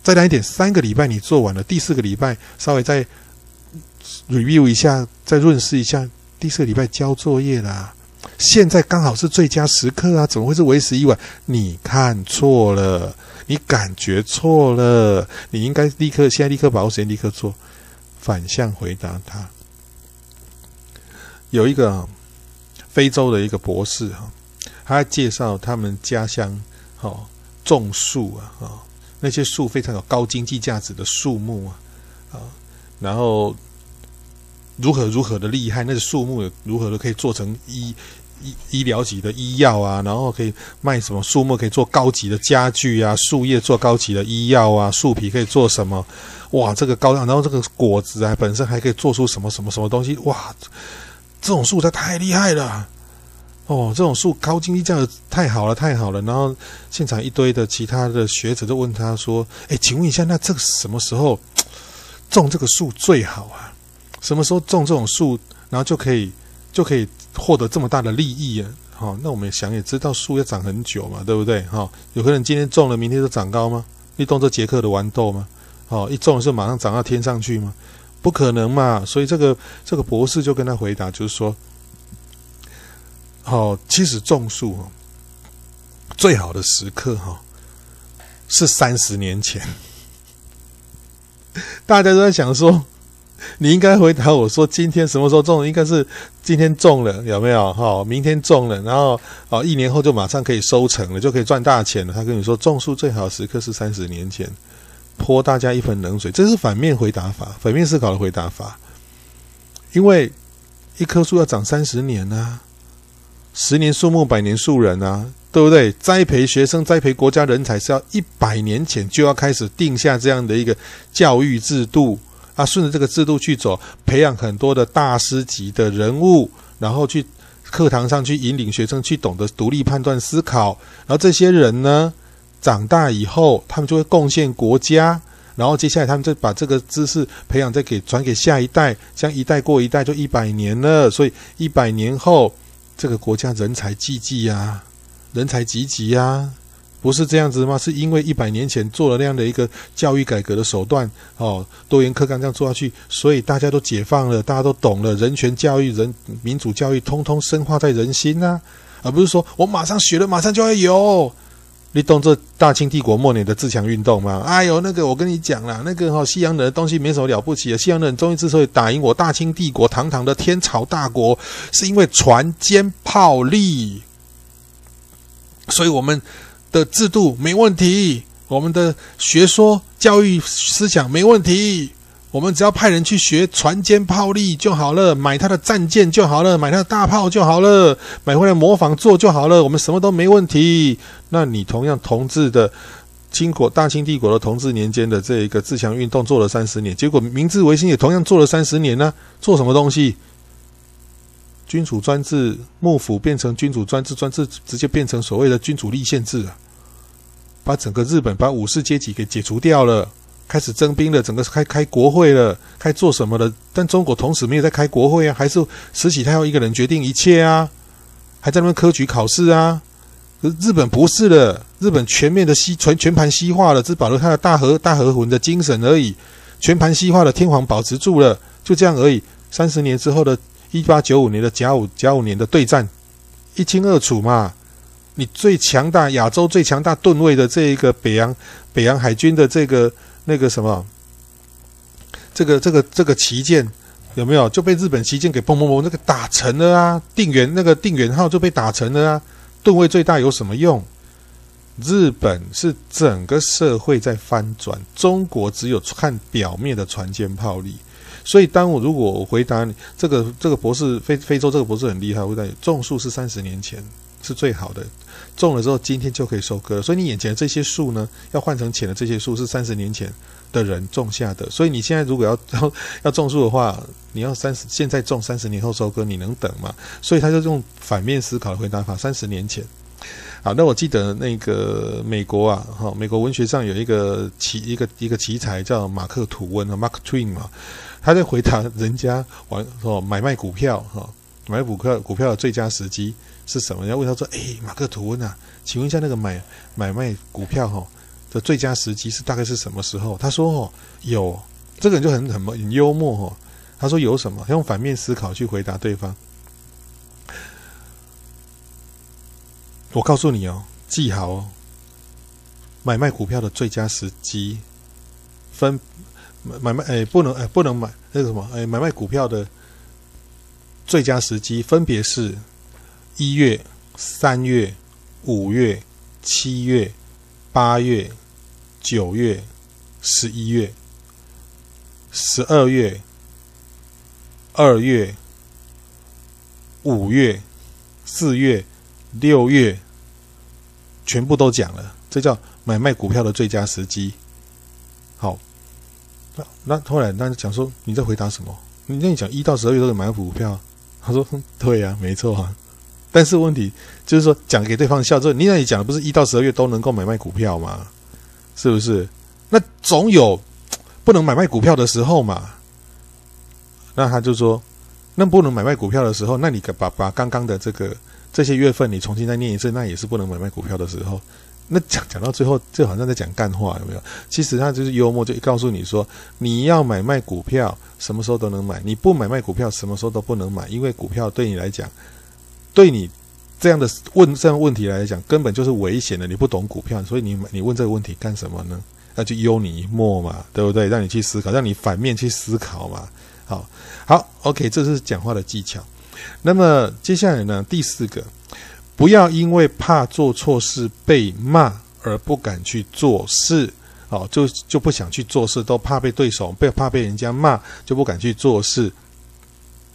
再来一点，三个礼拜你做完了，第四个礼拜稍微再 review 一下，再润饰一下，第四个礼拜交作业啦。现在刚好是最佳时刻啊，怎么会是为时已晚？你看错了，你感觉错了，你应该立刻现在立刻把握时间立刻做。反向回答他，有一个非洲的一个博士哈，他介绍他们家乡哈种树啊哈。那些树非常有高经济价值的树木啊，啊，然后如何如何的厉害，那个树木如何的可以做成医医医疗级的医药啊，然后可以卖什么树木可以做高级的家具啊，树叶做高级的医药啊，树皮可以做什么？哇，这个高档，然后这个果子啊本身还可以做出什么什么什么东西？哇，这种树它太厉害了。哦，这种树高经济价值太好了，太好了。然后现场一堆的其他的学者就问他说：“哎，请问一下，那这个什么时候种这个树最好啊？什么时候种这种树，然后就可以就可以获得这么大的利益啊？”好、哦，那我们想也知道，树要长很久嘛，对不对？哈、哦，有可能今天种了，明天就长高吗？你动这杰克的豌豆吗？哦，一种是马上长到天上去吗？不可能嘛。所以这个这个博士就跟他回答，就是说。好，其实种树哦，最好的时刻哈是三十年前。大家都在想说，你应该回答我说，今天什么时候种？应该是今天种了，有没有？哈，明天种了，然后哦，一年后就马上可以收成了，就可以赚大钱了。他跟你说，种树最好时刻是三十年前，泼大家一盆冷水，这是反面回答法，反面思考的回答法。因为一棵树要长三十年呢、啊。十年树木，百年树人啊，对不对？栽培学生，栽培国家人才是要一百年前就要开始定下这样的一个教育制度啊，顺着这个制度去走，培养很多的大师级的人物，然后去课堂上去引领学生去懂得独立判断思考，然后这些人呢，长大以后他们就会贡献国家，然后接下来他们再把这个知识培养再给传给下一代，这样一代过一代就一百年了，所以一百年后。这个国家人才济济呀，人才济济呀，不是这样子吗？是因为一百年前做了那样的一个教育改革的手段哦，多元课纲这样做下去，所以大家都解放了，大家都懂了，人权教育、人民主教育，通通深化在人心呐、啊，而不是说我马上学了，马上就要有。你懂这大清帝国末年的自强运动吗？哎呦，那个我跟你讲啦，那个哈、哦、西洋人的东西没什么了不起的。西洋人终于之所以打赢我大清帝国堂堂的天朝大国，是因为船坚炮利。所以我们的制度没问题，我们的学说教育思想没问题。我们只要派人去学船坚炮利就好了，买他的战舰就好了，买他的大炮就好了，买回来模仿做就好了，我们什么都没问题。那你同样同治的清国大清帝国的同治年间的这一个自强运动做了三十年，结果明治维新也同样做了三十年呢、做什么东西？君主专制，幕府变成君主专制，专制直接变成所谓的君主立宪制啊，把整个日本把武士阶级给解除掉了。开始征兵了，整个开开国会了，开做什么了？但中国同时没有在开国会啊，还是慈禧太后一个人决定一切啊，还在那边科举考试啊。日本不是的，日本全面的西全全盘西化了，只保留他的大和大和魂的精神而已。全盘西化的天皇保持住了，就这样而已。三十年之后的一八九五年的甲午甲午年的对战，一清二楚嘛。你最强大亚洲最强大吨位的这一个北洋北洋海军的这个。那个什么，这个这个这个旗舰有没有就被日本旗舰给砰砰砰那个打沉了啊？定远那个定远号就被打沉了啊！吨位最大有什么用？日本是整个社会在翻转，中国只有看表面的船舰炮力。所以，当我如果我回答你这个这个博士非非洲这个博士很厉害，我回答你种树是三十年前是最好的。种了之后，今天就可以收割。所以你眼前的这些树呢，要换成钱的这些树是三十年前的人种下的。所以你现在如果要 要要种树的话，你要三十现在种，三十年后收割，你能等吗？所以他就用反面思考的回答法。三十年前，好，那我记得那个美国啊，哈，美国文学上有一个奇一个一个奇才叫马克吐温啊，Mark Twain 嘛，他在回答人家玩哦买卖股票哈，买股票股票的最佳时机。是什么？要问他说：“哎，马克吐温啊，请问一下那个买买卖股票哈的最佳时机是大概是什么时候？”他说：“哦，有这个人就很很很幽默哦。他说有什么？他用反面思考去回答对方。我告诉你哦，记好哦，买卖股票的最佳时机分买卖哎不能哎不能买那个什么哎买卖股票的最佳时机分别是。”一月、三月、五月、七月、八月、九月、十一月、十二月、二月、五月、四月、六月，全部都讲了。这叫买卖股票的最佳时机。好，那那后来那讲说你在回答什么？你那你讲一到十二月都有买股票？他说对呀、没错啊。但是问题就是说，讲给对方笑之后，你那里讲的不是一到十二月都能够买卖股票吗？是不是？那总有不能买卖股票的时候嘛。那他就说，那不能买卖股票的时候，那你把把刚刚的这个这些月份你重新再念一次，那也是不能买卖股票的时候。那讲讲到最后，就好像在讲干话，有没有？其实他就是幽默，就告诉你说，你要买卖股票，什么时候都能买；你不买卖股票，什么时候都不能买，因为股票对你来讲。对你这样的问这样问题来讲，根本就是危险的。你不懂股票，所以你你问这个问题干什么呢？那就幽你一默嘛，对不对？让你去思考，让你反面去思考嘛。好，好，OK，这是讲话的技巧。那么接下来呢，第四个，不要因为怕做错事被骂而不敢去做事。好，就就不想去做事，都怕被对手被怕被人家骂，就不敢去做事。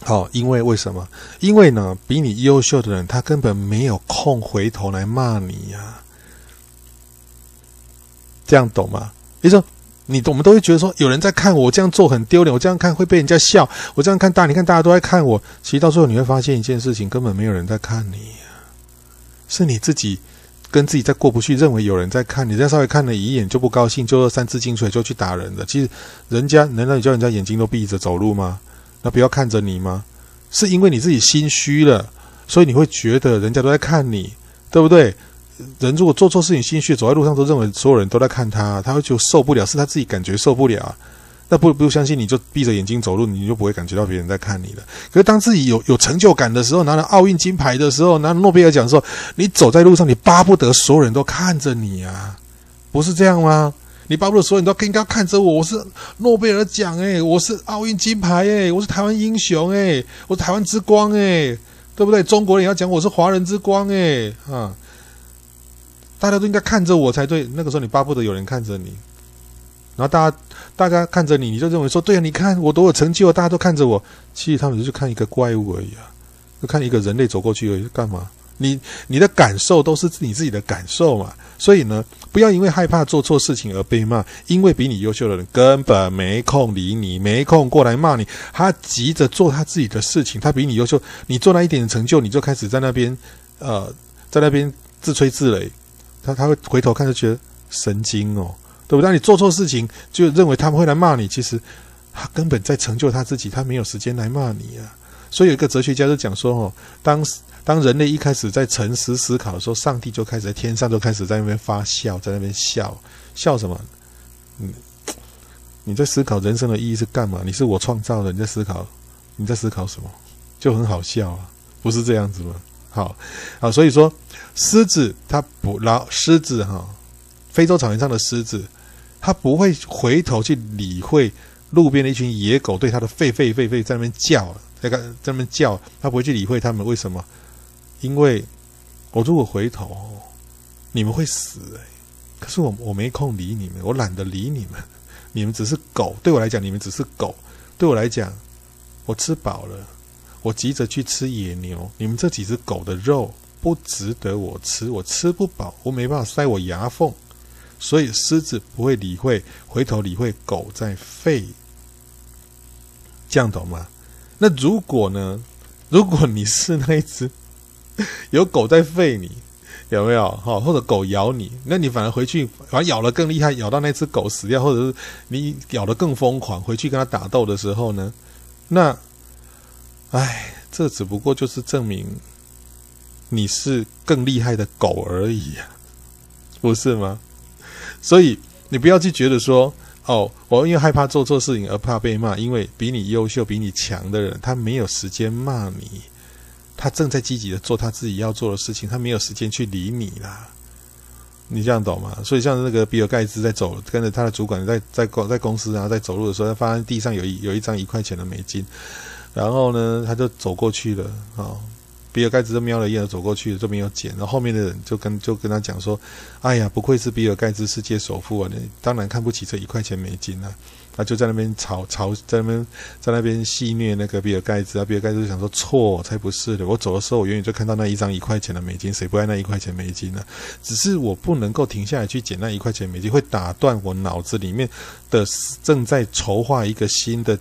好、因为为什么？因为呢，比你优秀的人，他根本没有空回头来骂你呀、这样懂吗？比如说，你我们都会觉得说，有人在看我，这样做很丢脸，我这样看会被人家笑，我这样看大，你看大家都在看我。其实到最后你会发现一件事情，根本没有人在看你、是你自己跟自己在过不去，认为有人在看你，再稍微看了一眼就不高兴，就三字经水就去打人了。其实人家难道你叫人家眼睛都闭着走路吗？那不要看着你吗？是因为你自己心虚了，所以你会觉得人家都在看你，对不对？人如果做错事情心虚，走在路上都认为所有人都在看他，他会就受不了，是他自己感觉受不了。那不不相信，你就闭着眼睛走路，你就不会感觉到别人在看你了。可是当自己有有成就感的时候，拿了奥运金牌的时候，拿诺贝尔奖的时候，你走在路上，你巴不得所有人都看着你啊，不是这样吗？你巴不得所有人都应该看着我，我是诺贝尔奖诶，我是奥运金牌诶，我是台湾英雄诶，我是台湾之光诶，对不对？中国人要讲我是华人之光诶，啊，大家都应该看着我才对。那个时候你巴不得有人看着你，然后大家大家看着你，你就认为说，对啊，你看我多有成就，大家都看着我。其实他们就是看一个怪物而已啊，就看一个人类走过去而已，干嘛？你你的感受都是你自己的感受嘛。所以呢，不要因为害怕做错事情而被骂，因为比你优秀的人根本没空理你，没空过来骂你。他急着做他自己的事情，他比你优秀，你做那一点成就，你就开始在那边呃，在那边自吹自擂。他他会回头看就觉得神经哦，对不对？当你做错事情，就认为他们会来骂你，其实他根本在成就他自己，他没有时间来骂你啊。所以有一个哲学家就讲说哦，当。当人类一开始在诚实思考的时候，上帝就开始在天上就开始在那边发笑，在那边笑笑什么？嗯，你在思考人生的意义是干嘛？你是我创造的，你在思考，你在思考什么？就很好笑啊，不是这样子吗？好，好，所以说狮子它不老，狮子哈，非洲草原上的狮子，它不会回头去理会路边的一群野狗对它的吠吠吠吠在那边叫，在在那边叫，它不会去理会他们为什么？因为我如果回头，你们会死哎！可是我我没空理你们，我懒得理你们。你们只是狗，对我来讲，你们只是狗。对我来讲，我吃饱了，我急着去吃野牛。你们这几只狗的肉不值得我吃，我吃不饱，我没办法塞我牙缝。所以狮子不会理会，回头理会狗在吠。这样懂吗？那如果呢？如果你是那一只？有狗在吠你，有没有？哈，或者狗咬你，那你反而回去，反而咬了更厉害，咬到那只狗死掉，或者是你咬得更疯狂，回去跟他打斗的时候呢？那，哎，这只不过就是证明你是更厉害的狗而已呀，不是吗？所以你不要去觉得说，哦，我因为害怕做错事情而怕被骂，因为比你优秀、比你强的人，他没有时间骂你。他正在积极的做他自己要做的事情，他没有时间去理你啦。你这样懂吗？所以像那个比尔盖茨在走，跟着他的主管在在公在公司，然后在走路的时候，他发现地上有一有一张一块钱的美金，然后呢，他就走过去了啊、哦。比尔盖茨就瞄了一眼走过去了，就没有捡。然后后面的人就跟就跟他讲说：“哎呀，不愧是比尔盖茨世界首富啊！你当然看不起这一块钱美金啊。”他就在那边吵吵，在那边在那边戏谑那个比尔盖茨啊，比尔盖茨就想说错，才不是的。我走的时候，我远远就看到那一张一块钱的美金，谁不爱那一块钱美金呢？只是我不能够停下来去捡那一块钱美金，会打断我脑子里面的正在筹划一个新的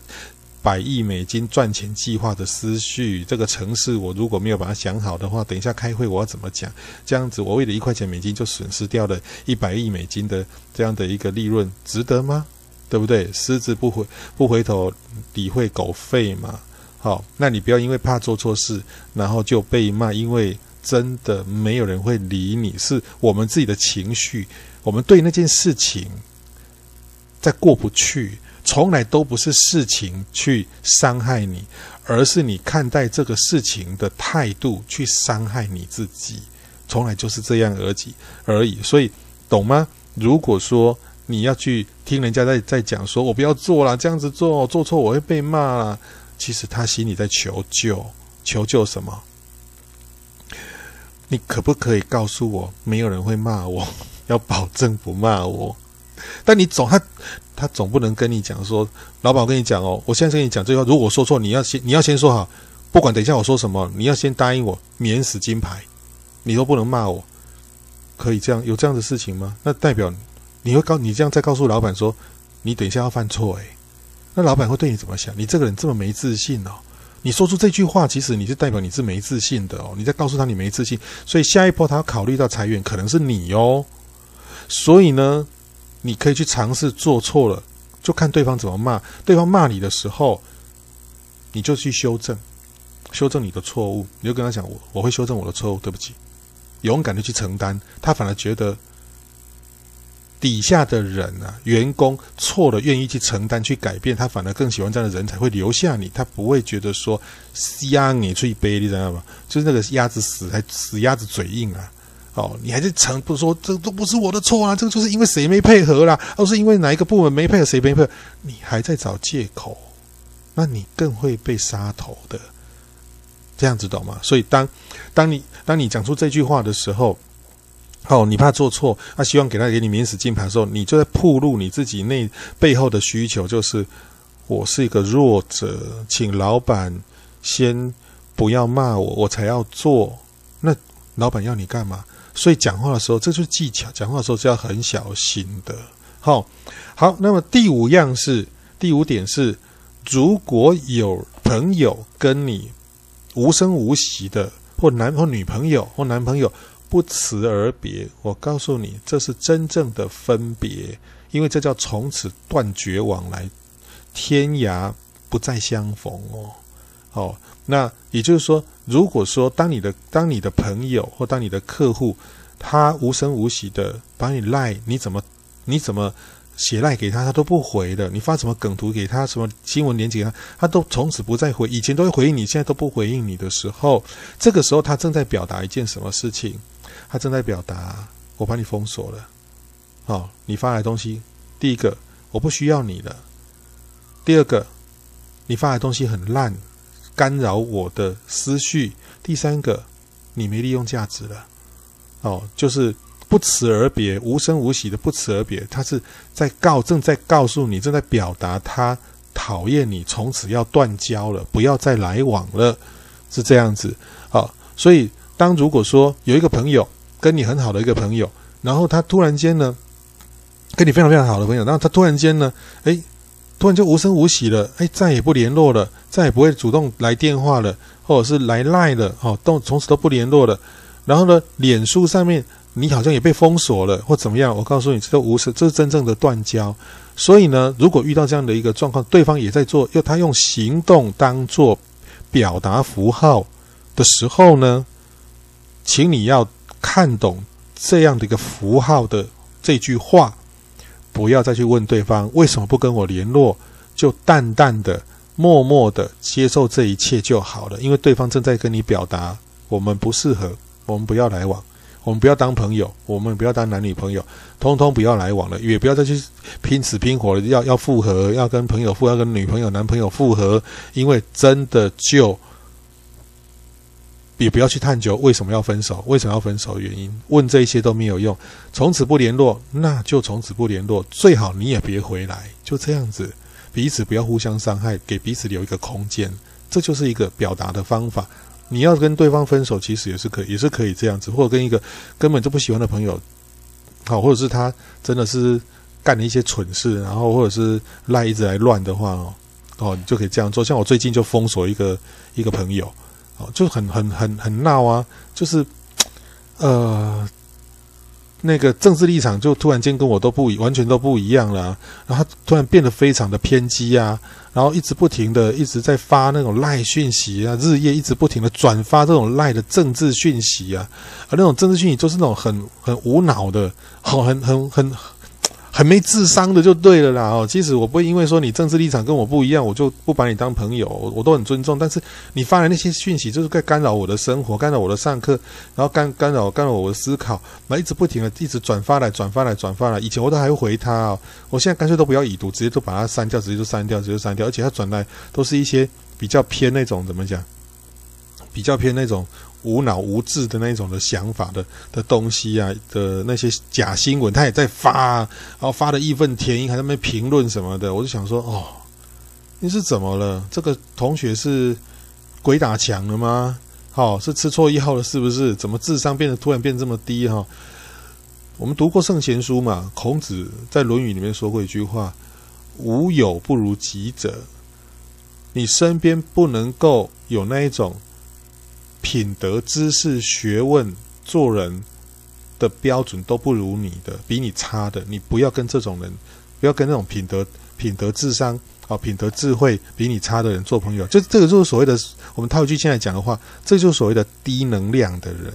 百亿美金赚钱计划的思绪。这个城市我如果没有把它想好的话，等一下开会我要怎么讲？这样子我为了一块钱美金就损失掉了一百亿美金的这样的一个利润，值得吗？对不对？狮子不回不回头理会狗吠嘛？好，那你不要因为怕做错事，然后就被骂。因为真的没有人会理你，是我们自己的情绪，我们对那件事情在过不去，从来都不是事情去伤害你，而是你看待这个事情的态度去伤害你自己，从来就是这样而已而已。所以，懂吗？如果说。你要去听人家在在讲，说我不要做了，这样子做做错我会被骂了。其实他心里在求救，求救什么？你可不可以告诉我，没有人会骂我，要保证不骂我？但你总他他总不能跟你讲说，老板我跟你讲哦，我现在跟你讲这句话，如果说错，你要先你要先说好，不管等一下我说什么，你要先答应我免死金牌，你都不能骂我，可以这样有这样的事情吗？那代表。你会告你这样再告诉老板说，你等一下要犯错诶，那老板会对你怎么想？你这个人这么没自信哦！你说出这句话，其实你是代表你是没自信的哦。你在告诉他你没自信，所以下一波他要考虑到裁员可能是你哦。所以呢，你可以去尝试做错了，就看对方怎么骂。对方骂你的时候，你就去修正，修正你的错误。你就跟他讲，我我会修正我的错误，对不起，勇敢的去承担。他反而觉得。底下的人啊，员工错了，愿意去承担、去改变，他反而更喜欢这样的人才会留下你。他不会觉得说鸭你最卑，你知道吗？就是那个鸭子死还死鸭子嘴硬啊！哦，你还是承不是说这都不是我的错啊，这个就是因为谁没配合啦，都是因为哪一个部门没配合，谁没配合？你还在找借口，那你更会被杀头的。这样子懂吗？所以当当你当你讲出这句话的时候。好，你怕做错，他、希望给他给你免死金牌的时候，你就在暴露你自己内背后的需求，就是我是一个弱者，请老板先不要骂我，我才要做。那老板要你干嘛？所以讲话的时候，这就是技巧。讲话的时候是要很小心的。好，好，那么第五样是第五点是，如果有朋友跟你无声无息的，或男或女朋友或男朋友。不辞而别，我告诉你，这是真正的分别，因为这叫从此断绝往来，天涯不再相逢哦。哦，那也就是说，如果说当你的当你的朋友或当你的客户，他无声无息的把你赖，你怎么你怎么写赖给他，他都不回的；你发什么梗图给他，什么新闻连结给他，他都从此不再回。以前都会回应你，现在都不回应你的时候，这个时候他正在表达一件什么事情？他正在表达，我把你封锁了。哦，你发来东西，第一个我不需要你了；第二个，你发来东西很烂，干扰我的思绪；第三个，你没利用价值了。哦，就是不辞而别，无声无息的不辞而别。他是在告，正在告诉你，正在表达他讨厌你，从此要断交了，不要再来往了，是这样子。好，哦，所以当如果说有一个朋友。跟你很好的一个朋友，然后他突然间呢，跟你非常非常好的朋友，然后他突然间呢，哎，突然就无声无息了，哎，再也不联络了，再也不会主动来电话了，或者是来赖了，哦，都从此都不联络了。然后呢，脸书上面你好像也被封锁了，或怎么样？我告诉你，这都无声，这是真正的断交。所以呢，如果遇到这样的一个状况，对方也在做，又他用行动当做表达符号的时候呢，请你要。看懂这样的一个符号的这句话，不要再去问对方为什么不跟我联络，就淡淡的、默默的接受这一切就好了。因为对方正在跟你表达，我们不适合，我们不要来往，我们不要当朋友，我们不要当男女朋友，通通不要来往了，也不要再去拼死拼活的要要复合，要跟朋友复，要跟女朋友、男朋友复合，因为真的就。也不要去探究为什么要分手，为什么要分手的原因，问这些都没有用。从此不联络，那就从此不联络。最好你也别回来，就这样子，彼此不要互相伤害，给彼此留一个空间，这就是一个表达的方法。你要跟对方分手，其实也是可以，也是可以这样子，或者跟一个根本就不喜欢的朋友，好，或者是他真的是干了一些蠢事，然后或者是赖一直来乱的话哦，哦，你就可以这样做。像我最近就封锁一个一个朋友。哦，就很很很很闹啊！就是，呃，那个政治立场就突然间跟我都不完全都不一样了，然后突然变得非常的偏激啊，然后一直不停的一直在发那种赖讯息啊，日夜一直不停的转发这种赖的政治讯息啊，而那种政治讯息就是那种很很无脑的，好，很很很。很没智商的就对了啦哦，其实我不会因为说你政治立场跟我不一样，我就不把你当朋友，我都很尊重。但是你发的那些讯息就是在干扰我的生活，干扰我的上课，然后干干扰干扰我的思考，那一直不停的一直转发来转发来转发来。以前我都还会回他哦，我现在干脆都不要已读，直接都把它删掉，直接就删掉，直接删掉。而且他转来都是一些比较偏那种怎么讲，比较偏那种。无脑无智的那一种的想法的的东西啊，的那些假新闻，他也在发，然后发的义愤填膺，还在那边评论什么的，我就想说，哦，你是怎么了？这个同学是鬼打墙了吗？好、哦，是吃错药了是不是？怎么智商变得突然变这么低？哈、哦，我们读过圣贤书嘛，孔子在《论语》里面说过一句话：“无友不如己者。”你身边不能够有那一种。品德、知识、学问、做人的标准都不如你的，比你差的，你不要跟这种人，不要跟那种品德、品德、智商啊、品德、智慧比你差的人做朋友。就这个就是所谓的，我们套句现在讲的话，这就是所谓的低能量的人，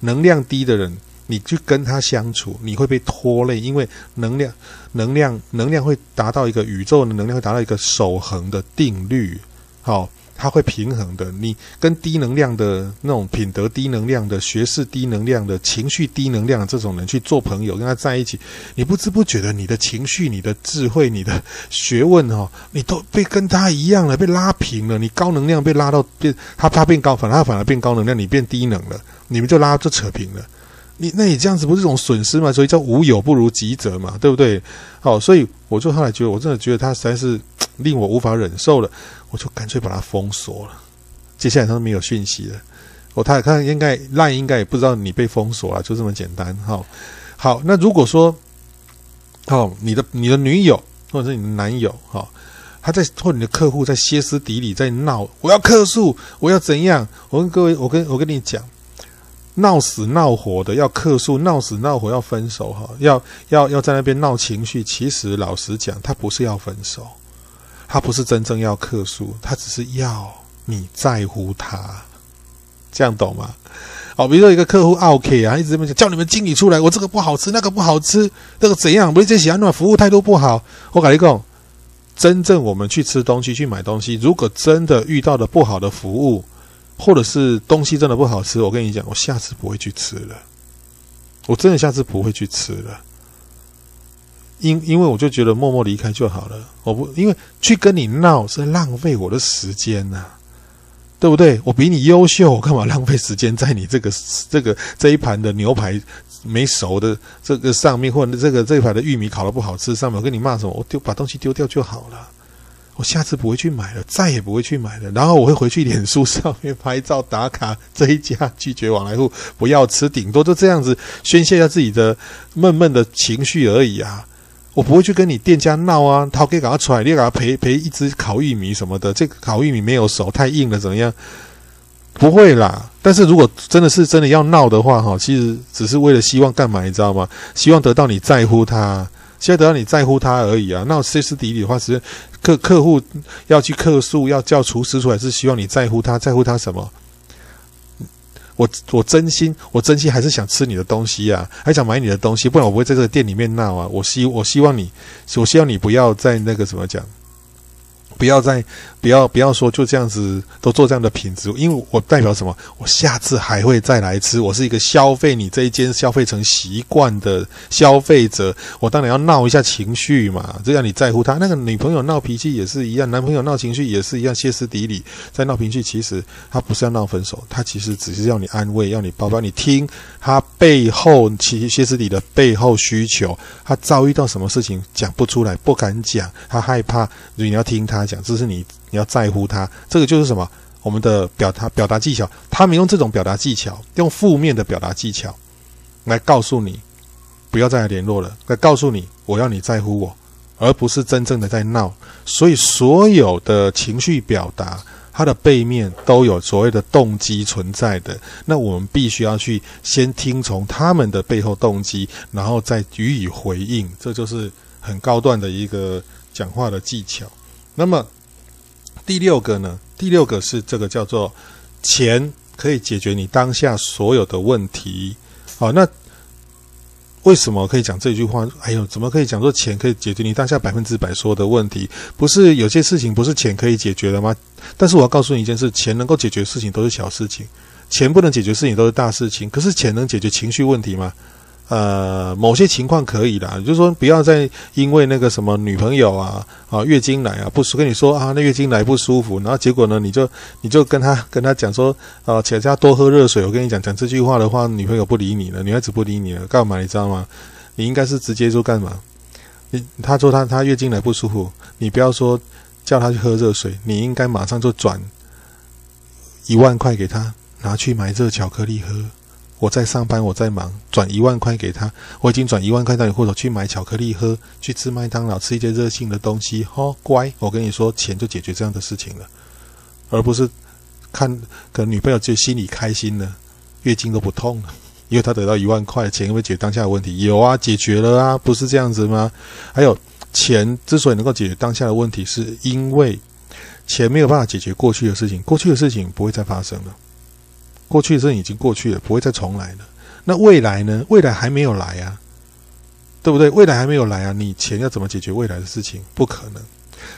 能量低的人，你去跟他相处，你会被拖累，因为能量、能量、能量会达到一个宇宙的能量会达到一个守恒的定律，好。它会平衡的。你跟低能量的那种品德低能量的学识低能量的情绪低能量这种人去做朋友，跟他在一起，你不知不觉的，你的情绪、你的智慧、你的学问哦，你都被跟他一样了，被拉平了。你高能量被拉到变，他他变高，反而他反而变高能量，你变低能了，你们就拉就扯平了。你那你这样子不是一种损失吗？所以叫无有不如己者嘛，对不对？好，所以我就后来觉得，我真的觉得他实在是令我无法忍受了，我就干脆把它封锁了。接下来他都没有讯息了，我他看应该赖应该也不知道你被封锁了，就这么简单。哈，好，那如果说，哦，你的你的女友或者是你的男友，哈，他在或你的客户在歇斯底里在闹，我要客诉，我要怎样？我跟各位，我跟我跟你讲。闹死闹活的要客诉，闹死闹活要分手哈，要要要在那边闹情绪。其实老实讲，他不是要分手，他不是真正要客诉，他只是要你在乎他，这样懂吗？好，比如说一个客户 OK 啊，一直这么讲，叫你们经理出来，我这个不好吃，那个不好吃，那个怎样？不是这喜欢那服务态度不好。我跟你讲，真正我们去吃东西去买东西，如果真的遇到了不好的服务。或者是东西真的不好吃，我跟你讲，我下次不会去吃了。我真的下次不会去吃了，因因为我就觉得默默离开就好了。我不因为去跟你闹是浪费我的时间呐、啊，对不对？我比你优秀，我干嘛浪费时间在你这个这个这一盘的牛排没熟的这个上面，或者这个这一盘的玉米烤得不好吃上面，我跟你骂什么？我丢把东西丢掉就好了。我下次不会去买了，再也不会去买了。然后我会回去脸书上面拍照打卡，这一家拒绝往来户，不要吃，顶多就这样子宣泄一下自己的闷闷的情绪而已啊！我不会去跟你店家闹啊，他可以给他出来，你给他赔赔一只烤玉米什么的，这个烤玉米没有熟，太硬了，怎么样？不会啦。但是如果真的是真的要闹的话，哈，其实只是为了希望干嘛，你知道吗？希望得到你在乎他。现在得到你在乎他而已啊！那歇斯底里的话，实客客户要去客诉，要叫厨师出来，是希望你在乎他，在乎他什么？我我真心，我真心还是想吃你的东西啊，还想买你的东西，不然我不会在这个店里面闹啊！我希我希望你，我希望你不要在那个什么讲。不要在不要不要说就这样子都做这样的品质，因为我代表什么？我下次还会再来吃。我是一个消费你这一间消费成习惯的消费者，我当然要闹一下情绪嘛，这样你在乎他。那个女朋友闹脾气也是一样，男朋友闹情绪也是一样，歇斯底里在闹脾气。其实他不是要闹分手，他其实只是要你安慰，要你抱抱，你听他背后其实歇斯底里的背后需求，他遭遇到什么事情讲不出来，不敢讲，他害怕，你要听他。讲，这是你你要在乎他，这个就是什么？我们的表达表达技巧，他们用这种表达技巧，用负面的表达技巧来告诉你不要再来联络了，来告诉你我要你在乎我，而不是真正的在闹。所以所有的情绪表达，它的背面都有所谓的动机存在的。那我们必须要去先听从他们的背后动机，然后再予以回应。这就是很高段的一个讲话的技巧。那么第六个呢？第六个是这个叫做钱可以解决你当下所有的问题。好，那为什么可以讲这句话？哎呦，怎么可以讲说钱可以解决你当下百分之百所有的问题？不是有些事情不是钱可以解决的吗？但是我要告诉你一件事：钱能够解决事情都是小事情，钱不能解决事情都是大事情。可是钱能解决情绪问题吗？呃，某些情况可以啦，就是说不要再因为那个什么女朋友啊啊月经来啊不舒，跟你说啊那月经来不舒服，然后结果呢你就你就跟他跟他讲说啊，请他多喝热水。我跟你讲讲这句话的话，女朋友不理你了，女孩子不理你了，干嘛你知道吗？你应该是直接说干嘛？你他说他他月经来不舒服，你不要说叫他去喝热水，你应该马上就转一万块给他，拿去买热巧克力喝。我在上班，我在忙，转一万块给他。我已经转一万块到你户头去买巧克力喝，去吃麦当劳，吃一些热性的东西。哦，乖，我跟你说，钱就解决这样的事情了，而不是看可能女朋友就心里开心了，月经都不痛了，因为他得到一万块钱，会不会解决当下的问题？有啊，解决了啊，不是这样子吗？还有，钱之所以能够解决当下的问题，是因为钱没有办法解决过去的事情，过去的事情不会再发生了。过去的事已经过去了，不会再重来了。那未来呢？未来还没有来啊，对不对？未来还没有来啊，你钱要怎么解决未来的事情？不可能。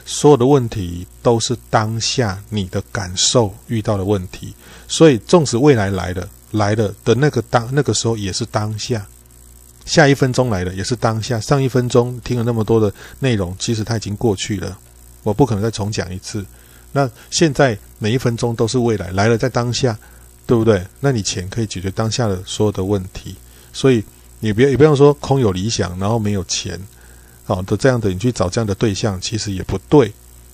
所有的问题都是当下你的感受遇到的问题。所以，纵使未来来了，来了的那个当那个时候也是当下。下一分钟来了也是当下。上一分钟听了那么多的内容，其实它已经过去了。我不可能再重讲一次。那现在每一分钟都是未来来了，在当下。对不对？那你钱可以解决当下的所有的问题。所以你别也不要说空有理想，然后没有钱，哦，的这样的你去找这样的对象，其实也不对。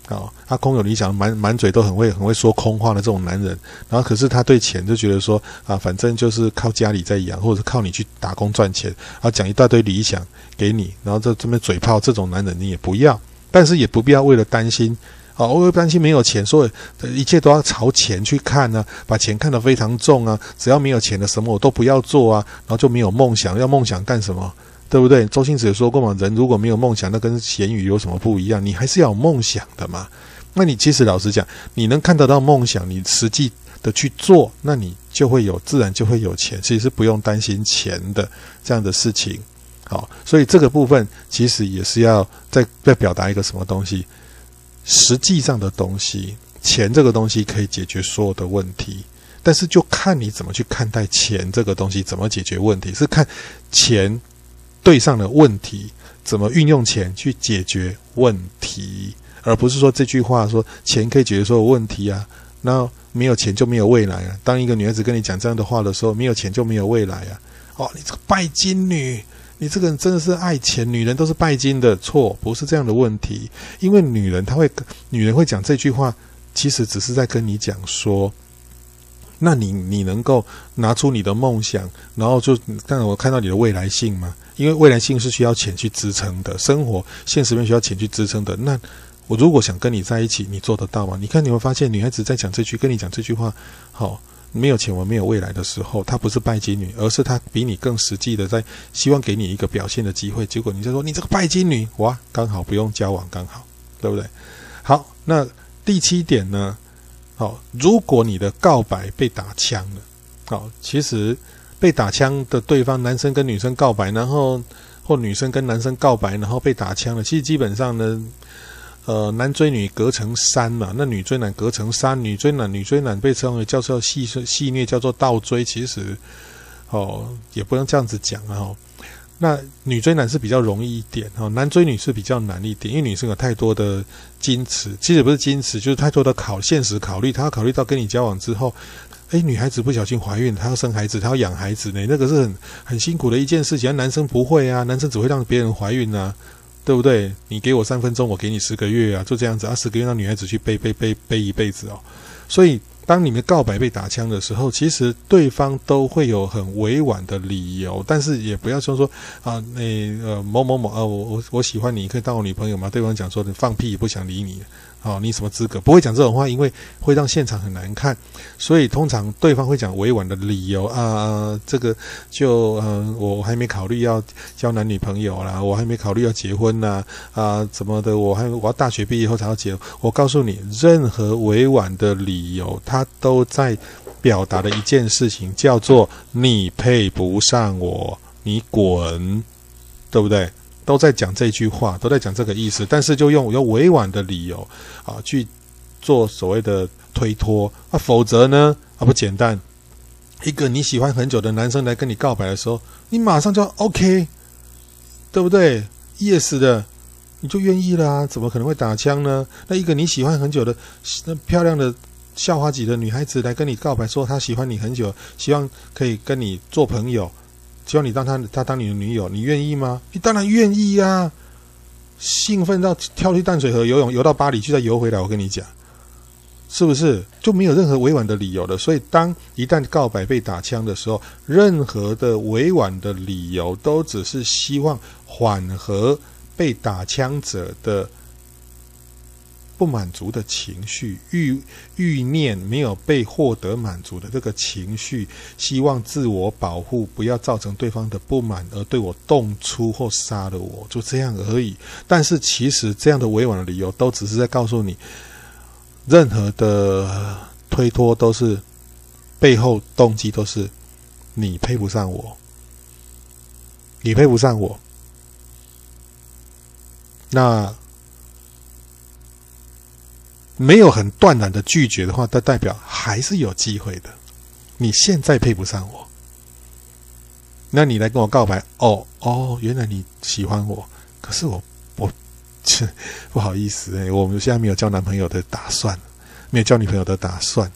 哦，他空有理想，满满嘴都很会很会说空话的这种男人，然后可是他对钱就觉得说啊，反正就是靠家里在养，或者是靠你去打工赚钱，啊，讲一大堆理想给你，然后这这边嘴炮这种男人你也不要，但是也不必要为了担心，啊，为了担心没有钱，所以一切都要朝钱去看呢，把钱看得非常重啊，只要没有钱的什么我都不要做啊，然后就没有梦想，要梦想干什么？对不对？周星驰也说过嘛，人如果没有梦想，那跟咸鱼有什么不一样？你还是要有梦想的嘛。那你其实老实讲，你能看得到梦想，你实际的去做，那你就会有，自然就会有钱。其实是不用担心钱的这样的事情。好，所以这个部分其实也是要再再表达一个什么东西？实际上的东西，钱这个东西可以解决所有的问题，但是就看你怎么去看待钱这个东西，怎么解决问题，是看钱。对上的问题，怎么运用钱去解决问题，而不是说这句话说钱可以解决所有问题啊？那没有钱就没有未来啊！当一个女孩子跟你讲这样的话的时候，没有钱就没有未来啊！哦，你这个拜金女，你这个人真的是爱钱，女人都是拜金的，错，不是这样的问题。因为女人她会，女人会讲这句话，其实只是在跟你讲说。那你你能够拿出你的梦想，然后就让我看到你的未来性吗？因为未来性是需要钱去支撑的，生活现实面需要钱去支撑的。那我如果想跟你在一起，你做得到吗？你看你会发现，女孩子在讲这句，跟你讲这句话，好，没有钱我没有未来的时候，她不是拜金女，而是她比你更实际的在希望给你一个表现的机会。结果你就说你这个拜金女，哇，刚好不用交往，刚好，对不对？好，那第七点呢？好，如果你的告白被打枪了，好，其实被打枪的对方，男生跟女生告白，然后或女生跟男生告白，然后被打枪了，其实基本上呢，呃，男追女隔层山嘛，那女追男隔层山，女追男女追男被称为叫做戏戏虐，叫做倒追，其实哦，也不能这样子讲啊。哦那女追男是比较容易一点哈，男追女是比较难一点，因为女生有太多的矜持，其实不是矜持，就是太多的考现实考虑，她要考虑到跟你交往之后，诶，女孩子不小心怀孕，她要生孩子，她要养孩子呢，那个是很很辛苦的一件事情，男生不会啊，男生只会让别人怀孕啊，对不对？你给我三分钟，我给你十个月啊，就这样子啊，十个月让女孩子去背背背背一辈子哦，所以。当你们告白被打枪的时候，其实对方都会有很委婉的理由，但是也不要说说啊，那呃某某某啊，我我我喜欢你，可以当我女朋友吗？对方讲说你放屁，不想理你。哦，你什么资格？不会讲这种话，因为会让现场很难看。所以通常对方会讲委婉的理由啊，这个就嗯，我还没考虑要交男女朋友啦，我还没考虑要结婚呐，啊，怎么的？我还我要大学毕业后才要结。我告诉你，任何委婉的理由，他都在表达的一件事情，叫做你配不上我，你滚，对不对？都在讲这句话，都在讲这个意思，但是就用用委婉的理由啊去做所谓的推脱啊，否则呢啊不简单，一个你喜欢很久的男生来跟你告白的时候，你马上就 OK，对不对？Yes 的，你就愿意了啊，怎么可能会打枪呢？那一个你喜欢很久的那漂亮的校花级的女孩子来跟你告白，说她喜欢你很久，希望可以跟你做朋友。希望你当他，他当你的女友，你愿意吗？你当然愿意呀、啊！兴奋到跳去淡水河游泳，游到巴黎去再游回来。我跟你讲，是不是就没有任何委婉的理由了？所以，当一旦告白被打枪的时候，任何的委婉的理由都只是希望缓和被打枪者的。不满足的情绪，欲欲念没有被获得满足的这个情绪，希望自我保护，不要造成对方的不满而对我动粗或杀了我，就这样而已。但是其实这样的委婉的理由，都只是在告诉你，任何的推脱都是背后动机都是你配不上我，你配不上我，那。没有很断然的拒绝的话，它代表还是有机会的。你现在配不上我，那你来跟我告白哦哦，原来你喜欢我，可是我我切 不好意思诶，我们现在没有交男朋友的打算，没有交女朋友的打算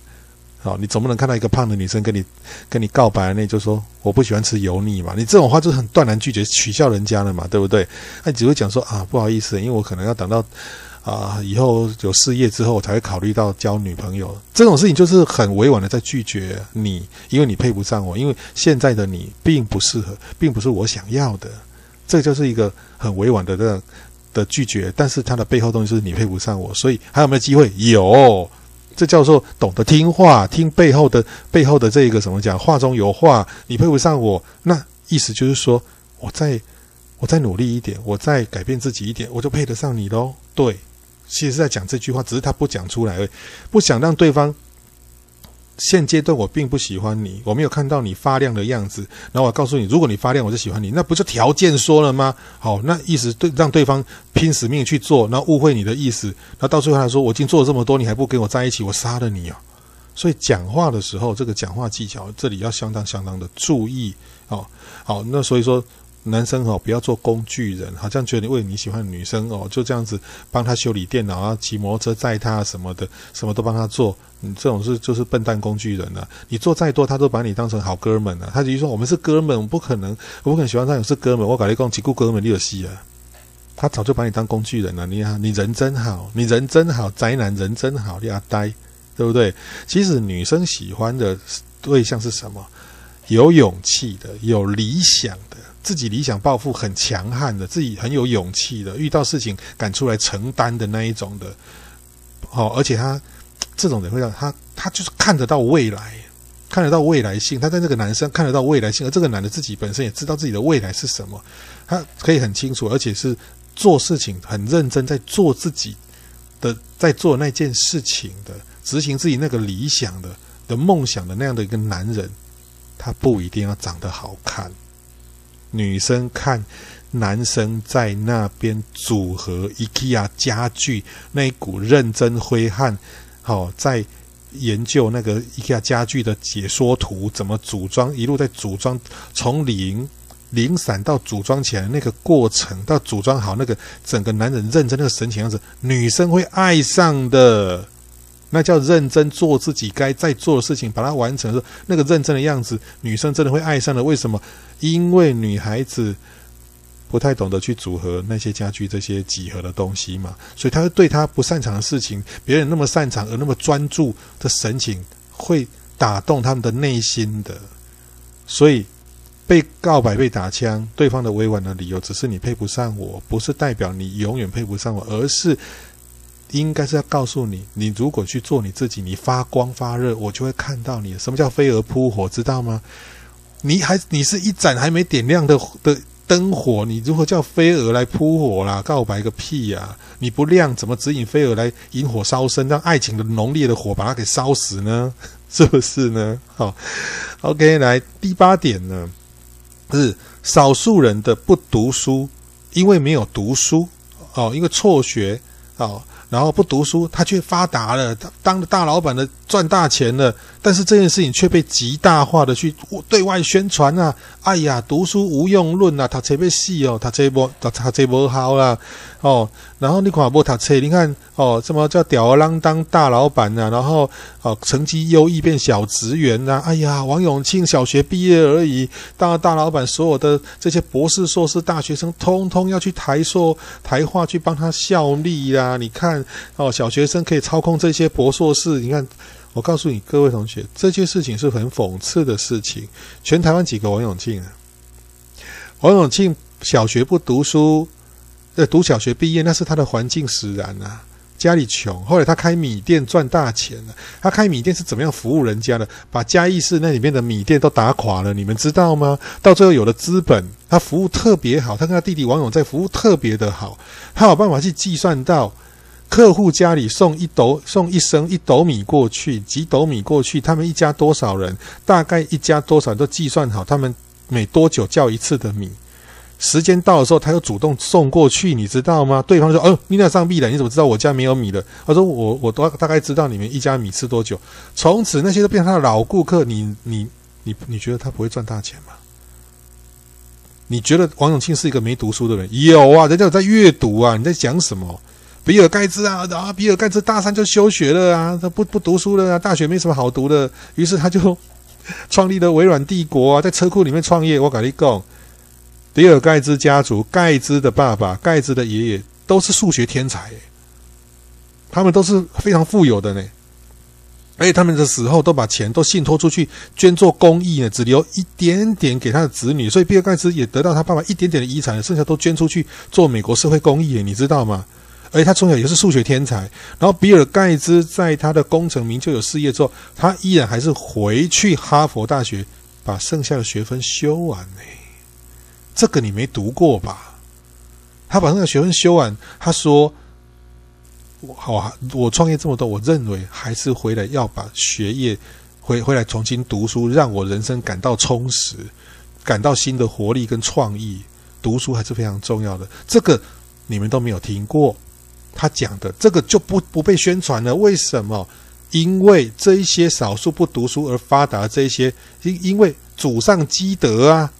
好，你总不能看到一个胖的女生跟你跟你告白，那就说我不喜欢吃油腻嘛？你这种话就很断然拒绝，取笑人家了嘛，对不对？那你只会讲说啊，不好意思，因为我可能要等到啊以后有事业之后，才会考虑到交女朋友。这种事情就是很委婉的在拒绝你，因为你配不上我，因为现在的你并不适合，并不是我想要的。这就是一个很委婉的这样的拒绝，但是它的背后东西是你配不上我，所以还有没有机会？有。这叫做懂得听话，听背后的背后的这个什么讲？话中有话，你配不上我，那意思就是说，我再我再努力一点，我再改变自己一点，我就配得上你喽。对，其实是在讲这句话，只是他不讲出来而已，不想让对方。现阶段我并不喜欢你，我没有看到你发亮的样子。然后我告诉你，如果你发亮，我就喜欢你，那不就条件说了吗？好，那意思对，让对方拼死命去做，然后误会你的意思。那到最后他说，我已经做了这么多，你还不跟我在一起，我杀了你啊！所以讲话的时候，这个讲话技巧这里要相当相当的注意哦。好，那所以说。男生哦，不要做工具人，好像觉得你为你喜欢的女生哦，就这样子帮他修理电脑啊，骑摩托车载他什么的，什么都帮他做。你这种是就是笨蛋工具人了、啊。你做再多，他都把你当成好哥们了、啊。他就说我们是哥们，我不可能，我不可能喜欢上你是哥们。我搞一共几个哥们你有戏啊？他早就把你当工具人了。你好，你人真好，你人真好，宅男人真好，你阿呆，对不对？其实女生喜欢的对象是什么？有勇气的，有理想。自己理想抱负很强悍的，自己很有勇气的，遇到事情敢出来承担的那一种的，哦，而且他这种人会让他，他就是看得到未来，看得到未来性。他在这个男生看得到未来性，而这个男的自己本身也知道自己的未来是什么，他可以很清楚，而且是做事情很认真，在做自己的，在做那件事情的，执行自己那个理想的的梦想的那样的一个男人，他不一定要长得好看。女生看男生在那边组合 IKEA 家具，那一股认真挥汗，好、哦、在研究那个 IKEA 家具的解说图，怎么组装，一路在组装，从零零散到组装起来那个过程，到组装好那个整个男人认真那个神情样子，女生会爱上的。那叫认真做自己该在做的事情，把它完成的时候，那个认真的样子，女生真的会爱上的。为什么？因为女孩子不太懂得去组合那些家具、这些几何的东西嘛，所以她会对她不擅长的事情，别人那么擅长而那么专注的神情，会打动他们的内心的。所以被告白、被打枪，对方的委婉的理由只是你配不上我，不是代表你永远配不上我，而是。应该是要告诉你，你如果去做你自己，你发光发热，我就会看到你。什么叫飞蛾扑火，知道吗？你还你是一盏还没点亮的的灯火，你如何叫飞蛾来扑火啦？告白个屁呀、你不亮，怎么指引飞蛾来引火烧身，让爱情的浓烈的火把它给烧死呢？是不是呢？好，OK，来第八点呢，是少数人的不读书，因为没有读书哦，因为辍学哦。然后不读书，他却发达了，他当了大老板的，赚大钱了。但是这件事情却被极大化的去对外宣传啊！哎呀，读书无用论啊，他这边细哦，他这波他他这波好啦哦。然后你看不他车，你看哦，什么叫吊儿郎当大老板啊？然后哦，成绩优异变小职员呐、啊？哎呀，王永庆小学毕业而已，当了大老板，所有的这些博士、硕士、大学生，通通要去台硕、台化去帮他效力呀、啊！你看哦，小学生可以操控这些博硕士，你看。我告诉你，各位同学，这件事情是很讽刺的事情。全台湾几个王永庆啊？王永庆小学不读书，呃，读小学毕业那是他的环境使然啊。家里穷，后来他开米店赚大钱了。他开米店是怎么样服务人家的？把嘉义市那里面的米店都打垮了，你们知道吗？到最后有了资本，他服务特别好。他跟他弟弟王永在服务特别的好，他有办法去计算到。客户家里送一斗送一升一斗米过去，几斗米过去，他们一家多少人？大概一家多少人都计算好，他们每多久叫一次的米？时间到的时候，他又主动送过去，你知道吗？对方说：“哦，你那上币了，你怎么知道我家没有米了？”他说：“我我大大概知道你们一家米吃多久。”从此那些都变成他的老顾客。你你你你觉得他不会赚大钱吗？你觉得王永庆是一个没读书的人？有啊，人家有在阅读啊，你在讲什么？比尔盖茨啊啊，比尔盖茨大三就休学了啊，他不不读书了啊，大学没什么好读的，于是他就 创立了微软帝国啊，在车库里面创业。我跟你讲，比尔盖茨家族，盖茨的爸爸，盖茨的爷爷都是数学天才，他们都是非常富有的呢。而且他们的死后都把钱都信托出去捐做公益呢，只留一点点给他的子女，所以比尔盖茨也得到他爸爸一点点的遗产，剩下都捐出去做美国社会公益，你知道吗？而且他从小也是数学天才。然后比尔盖茨在他的功成名就有事业之后，他依然还是回去哈佛大学把剩下的学分修完呢。这个你没读过吧？他把那个学分修完，他说。我好啊，我创业这么多，我认为还是回来要把学业回回来重新读书，让我人生感到充实，感到新的活力跟创意。读书还是非常重要的。这个你们都没有听过他讲的，这个就不不被宣传了。为什么？因为这一些少数不读书而发达的这一些，因因为祖上积德啊，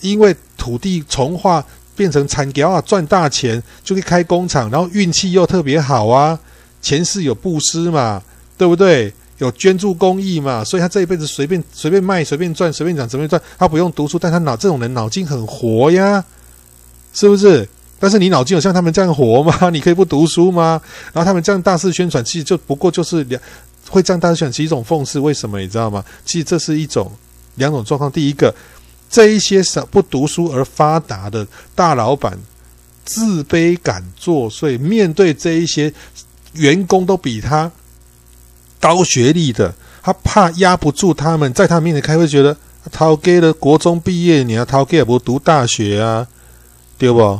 因为土地从化。变成产业啊，赚大钱就可以开工厂，然后运气又特别好啊，前世有布施嘛，对不对？有捐助公益嘛，所以他这一辈子随便随便卖，随便赚，随便讲，随便赚，他不用读书，但他脑这种人脑筋很活呀，是不是？但是你脑筋有像他们这样活吗？你可以不读书吗？然后他们这样大肆宣传，其实就不过就是两会这样大肆宣传，是一种讽刺。为什么你知道吗？其实这是一种两种状况。第一个。这一些少不读书而发达的大老板，自卑感作祟，面对这一些员工都比他高学历的，他怕压不住他们，在他面前开会，觉得他给了国中毕业，你要他给也不读大学啊，对不？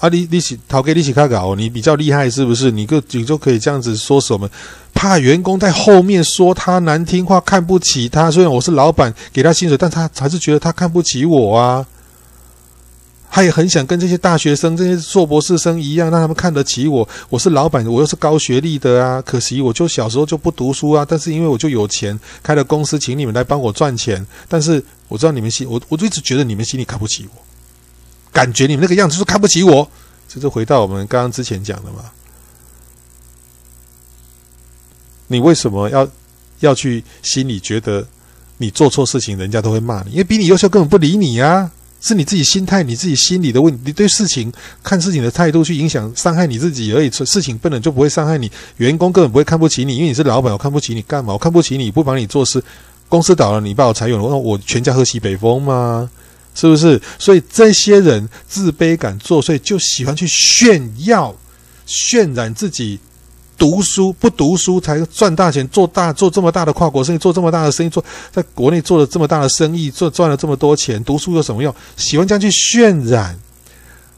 啊你，你你是陶给你是卡搞，你比较厉害是不是？你就你就可以这样子说什么？怕员工在后面说他难听话，看不起他。虽然我是老板，给他薪水，但他还是觉得他看不起我啊。他也很想跟这些大学生、这些硕博士生一样，让他们看得起我。我是老板，我又是高学历的啊。可惜我就小时候就不读书啊。但是因为我就有钱，开了公司，请你们来帮我赚钱。但是我知道你们心，我我就一直觉得你们心里看不起我。感觉你们那个样子是看不起我，这就回到我们刚刚之前讲的嘛。你为什么要要去心里觉得你做错事情，人家都会骂你？因为比你优秀根本不理你啊，是你自己心态、你自己心里的问题。你对事情看事情的态度去影响、伤害你自己而已。事情根本就不会伤害你，员工根本不会看不起你，因为你是老板，我看不起你干嘛？我看不起你不帮你做事，公司倒了你把我裁员了，我我全家喝西北风吗？是不是？所以这些人自卑感作祟，就喜欢去炫耀、渲染自己读书不读书才赚大钱，做大做这么大的跨国生意，做这么大的生意，做在国内做了这么大的生意，做赚了这么多钱，读书有什么用？喜欢这样去渲染，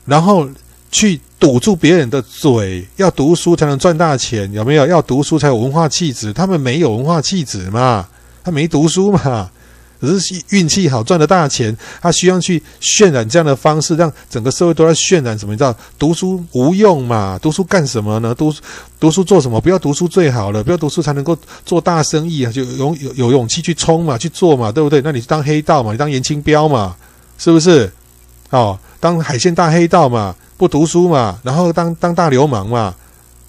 然后去堵住别人的嘴，要读书才能赚大钱，有没有？要读书才有文化气质，他们没有文化气质嘛，他没读书嘛。只是运气好赚了大钱，他需要去渲染这样的方式，让整个社会都在渲染什么？你知道，读书无用嘛？读书干什么呢？读读书做什么？不要读书最好了，不要读书才能够做大生意啊！就有有有勇气去冲嘛，去做嘛，对不对？那你当黑道嘛，你当严清标嘛，是不是？哦，当海鲜大黑道嘛，不读书嘛，然后当当大流氓嘛。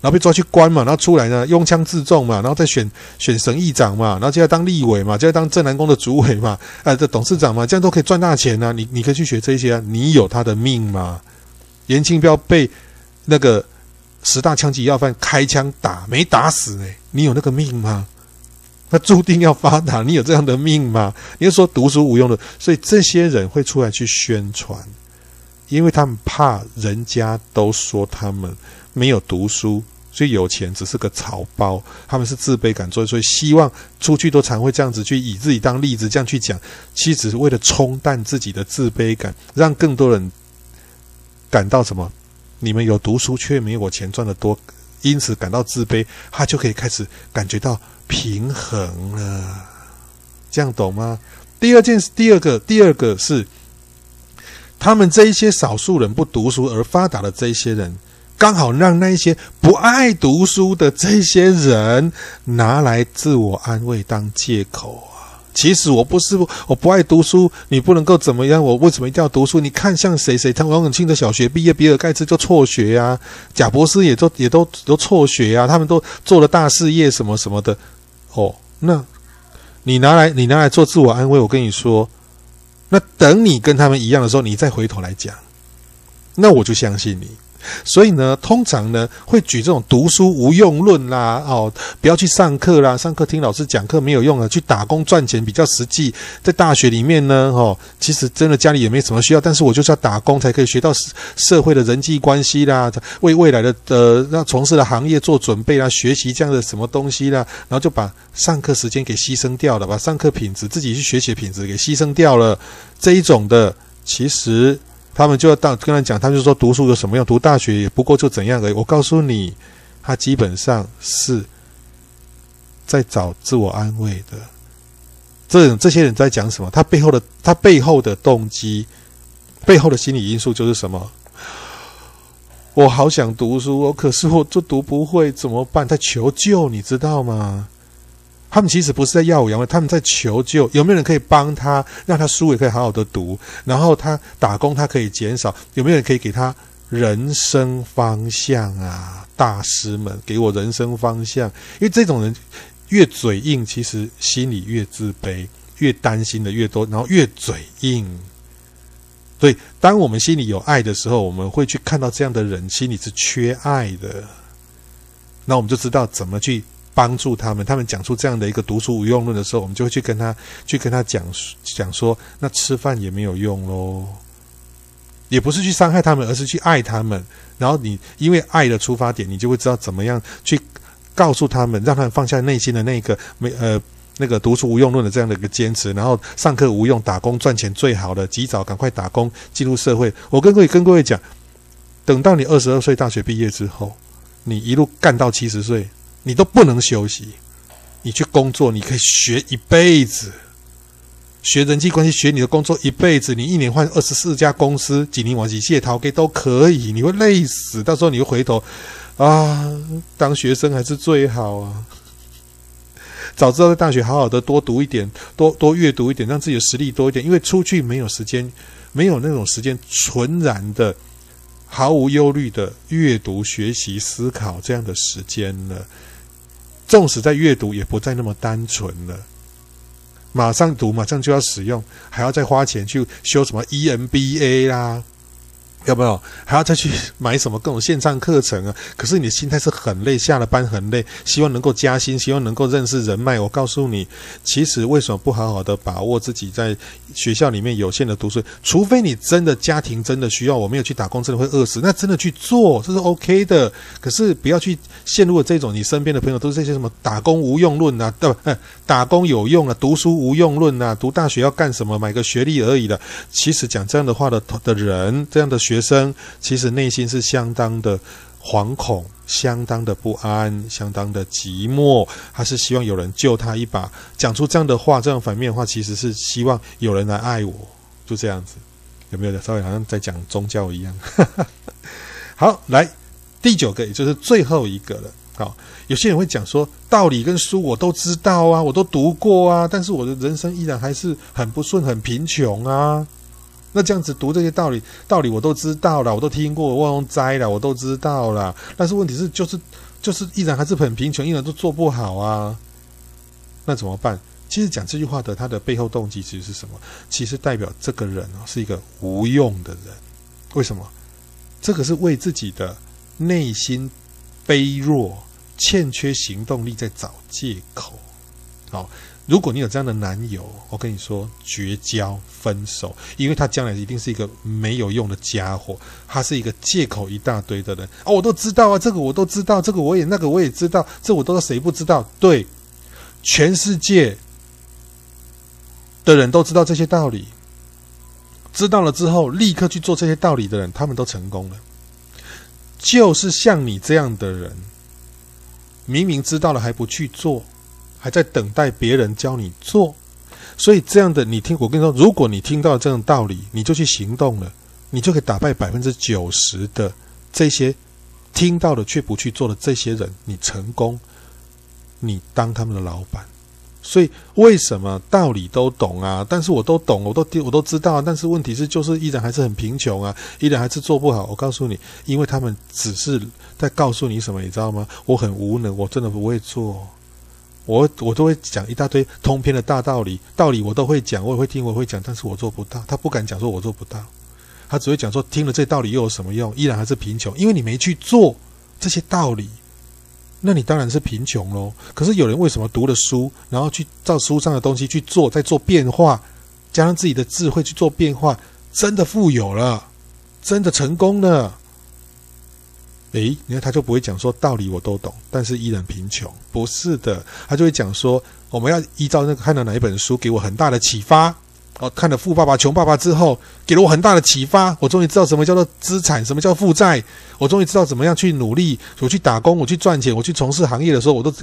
然后被抓去关嘛，然后出来呢，拥枪自重嘛，然后再选选省议长嘛，然后就要当立委嘛，就要当镇南宫的主委嘛，呃，这董事长嘛，这样都可以赚大钱呐、你你可以去学这些啊，你有他的命吗？颜清标被那个十大枪击要犯开枪打，没打死哎，你有那个命吗？他注定要发达，你有这样的命吗？你就说读书无用的，所以这些人会出来去宣传，因为他们怕人家都说他们。没有读书，所以有钱只是个草包。他们是自卑感作祟，所以希望出去都常会这样子去以自己当例子，这样去讲，其实只是为了冲淡自己的自卑感，让更多人感到什么？你们有读书却没有我钱赚得多，因此感到自卑，他就可以开始感觉到平衡了。这样懂吗？第二件事，第二个，第二个是他们这一些少数人不读书而发达的这一些人。刚好让那些不爱读书的这些人拿来自我安慰当借口啊！其实我不是我不爱读书，你不能够怎么样？我为什么一定要读书？你看像谁谁，他王永庆的小学毕业，比尔盖茨就辍学呀、贾伯斯也都也都都辍学呀、他们都做了大事业什么什么的。哦，那你拿来你拿来做自我安慰，我跟你说，那等你跟他们一样的时候，你再回头来讲，那我就相信你。所以呢，通常呢会举这种读书无用论啦，哦，不要去上课啦，上课听老师讲课没有用啊，去打工赚钱比较实际。在大学里面呢，哦，其实真的家里也没什么需要，但是我就是要打工才可以学到社会的人际关系啦，为未来的呃要从事的行业做准备啦，学习这样的什么东西啦，然后就把上课时间给牺牲掉了，把上课品质自己去学习的品质给牺牲掉了，这一种的其实。他们就要到跟他讲，他就说读书有什么用？读大学也不过就怎样而已。我告诉你，他基本上是在找自我安慰的。这这些人在讲什么？他背后的他背后的动机，背后的心理因素就是什么？我好想读书，我可是我就读不会，怎么办？在求救，你知道吗？他们其实不是在耀武扬威，他们在求救。有没有人可以帮他，让他书也可以好好的读？然后他打工，他可以减少。有没有人可以给他人生方向啊？大师们，给我人生方向。因为这种人越嘴硬，其实心里越自卑，越担心的越多，然后越嘴硬。所以，当我们心里有爱的时候，我们会去看到这样的人心里是缺爱的，那我们就知道怎么去。帮助他们，他们讲出这样的一个读书无用论的时候，我们就会去跟他去跟他讲讲说，那吃饭也没有用喽，也不是去伤害他们，而是去爱他们。然后你因为爱的出发点，你就会知道怎么样去告诉他们，让他们放下内心的那个没呃那个读书无用论的这样的一个坚持，然后上课无用，打工赚钱最好的，及早赶快打工进入社会。我跟各位跟各位讲，等到你二十二岁大学毕业之后，你一路干到七十岁。你都不能休息，你去工作，你可以学一辈子，学人际关系，学你的工作一辈子。你一年换二十四家公司，几年往几届逃给都可以，你会累死。到时候你会回头啊，当学生还是最好啊。早知道在大学好好的多读一点，多多阅读一点，让自己的实力多一点。因为出去没有时间，没有那种时间纯然的。毫无忧虑的阅读、学习、思考这样的时间了，纵使在阅读，也不再那么单纯了。马上读，马上就要使用，还要再花钱去修什么 EMBA 啦。要不要还要再去买什么各种线上课程啊？可是你的心态是很累，下了班很累，希望能够加薪，希望能够认识人脉。我告诉你，其实为什么不好好的把握自己在学校里面有限的读书？除非你真的家庭真的需要，我没有去打工，真的会饿死，那真的去做，这是 OK 的。可是不要去陷入了这种，你身边的朋友都是这些什么打工无用论啊，对吧？打工有用啊，读书无用论啊，读大学要干什么？买个学历而已的。其实讲这样的话的的人，这样的学学生其实内心是相当的惶恐，相当的不安，相当的寂寞。他是希望有人救他一把。讲出这样的话，这样反面的话，其实是希望有人来爱我，就这样子。有没有？稍微好像在讲宗教一样。好，来第九个，也就是最后一个了。好，有些人会讲说，道理跟书我都知道啊，我都读过啊，但是我的人生依然还是很不顺，很贫穷啊。那这样子读这些道理，道理我都知道了，我都听过，我忘摘了，我都知道了。但是问题是，就是就是依然还是很贫穷，依然都做不好啊。那怎么办？其实讲这句话的他的背后动机其实是什么？其实代表这个人是一个无用的人。为什么？这个是为自己的内心卑弱、欠缺行动力在找借口。好。如果你有这样的男友，我跟你说，绝交、分手，因为他将来一定是一个没有用的家伙，他是一个借口一大堆的人。哦，我都知道啊，这个我都知道，这个我也那个我也知道，这我都谁不知道？对，全世界的人都知道这些道理，知道了之后立刻去做这些道理的人，他们都成功了。就是像你这样的人，明明知道了还不去做。还在等待别人教你做，所以这样的你听，我跟你说，如果你听到这种道理，你就去行动了，你就可以打败百分之九十的这些听到了却不去做的这些人，你成功，你当他们的老板，所以为什么道理都懂啊？但是我都懂，我都我都知道，但是问题是，就是依然还是很贫穷啊，依然还是做不好。我告诉你，因为他们只是在告诉你什么，你知道吗？我很无能，我真的不会做。我我都会讲一大堆通篇的大道理，道理我都会讲，我也会听，我也会讲，但是我做不到。他不敢讲说我做不到，他只会讲说听了这道理又有什么用？依然还是贫穷，因为你没去做这些道理。那你当然是贫穷喽。可是有人为什么读了书，然后去照书上的东西去做，再做变化，加上自己的智慧去做变化，真的富有了，真的成功了？诶，你看他就不会讲说道理我都懂，但是依然贫穷。不是的，他就会讲说我们要依照那个看到哪一本书给我很大的启发。哦，看了《富爸爸穷爸爸》之后，给了我很大的启发。我终于知道什么叫做资产，什么叫负债。我终于知道怎么样去努力，我去打工，我去赚钱，我去从事行业的时候，我都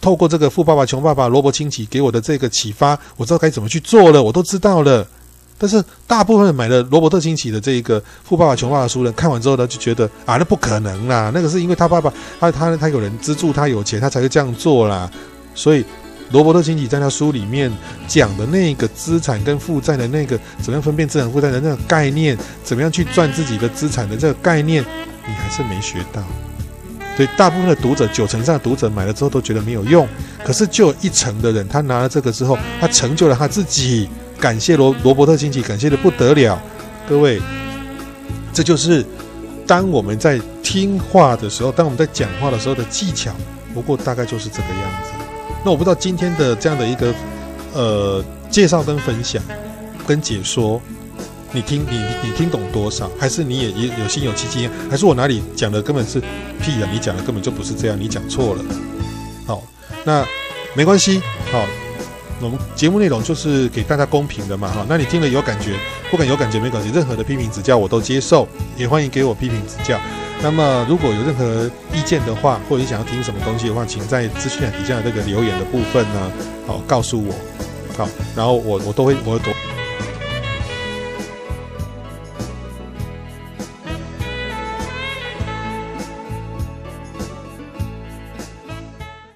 透过这个《富爸爸穷爸爸》罗伯清崎给我的这个启发，我知道该怎么去做了，我都知道了。但是大部分买了罗伯特清崎的这一个《富爸爸穷爸爸》书呢，看完之后呢，就觉得啊，那不可能啦，那个是因为他爸爸他他他有人资助他有钱，他才会这样做啦，所以。罗伯特清崎在他书里面讲的那个资产跟负债的那个怎么样分辨资产负债的那个概念，怎么样去赚自己的资产的这个概念，你还是没学到。所以大部分的读者，九成上的读者买了之后都觉得没有用。可是就有一成的人，他拿了这个之后，他成就了他自己，感谢罗罗伯特清崎，感谢的不得了。各位，这就是当我们在听话的时候，当我们在讲话的时候的技巧。不过大概就是这个样子。那我不知道今天的这样的一个呃介绍跟分享跟解说，你听你你听懂多少？还是你也也有心有戚戚？还是我哪里讲的根本是屁啊？你讲的根本就不是这样，你讲错了。好，那没关系。好，我们节目内容就是给大家公平的嘛。哈，那你听了有感觉，不管有感觉没感觉，任何的批评指教我都接受，也欢迎给我批评指教。那么，如果有任何意见的话，或者你想要听什么东西的话，请在资讯栏底下的这个留言的部分呢，好告诉我，好，然后我我都会我都。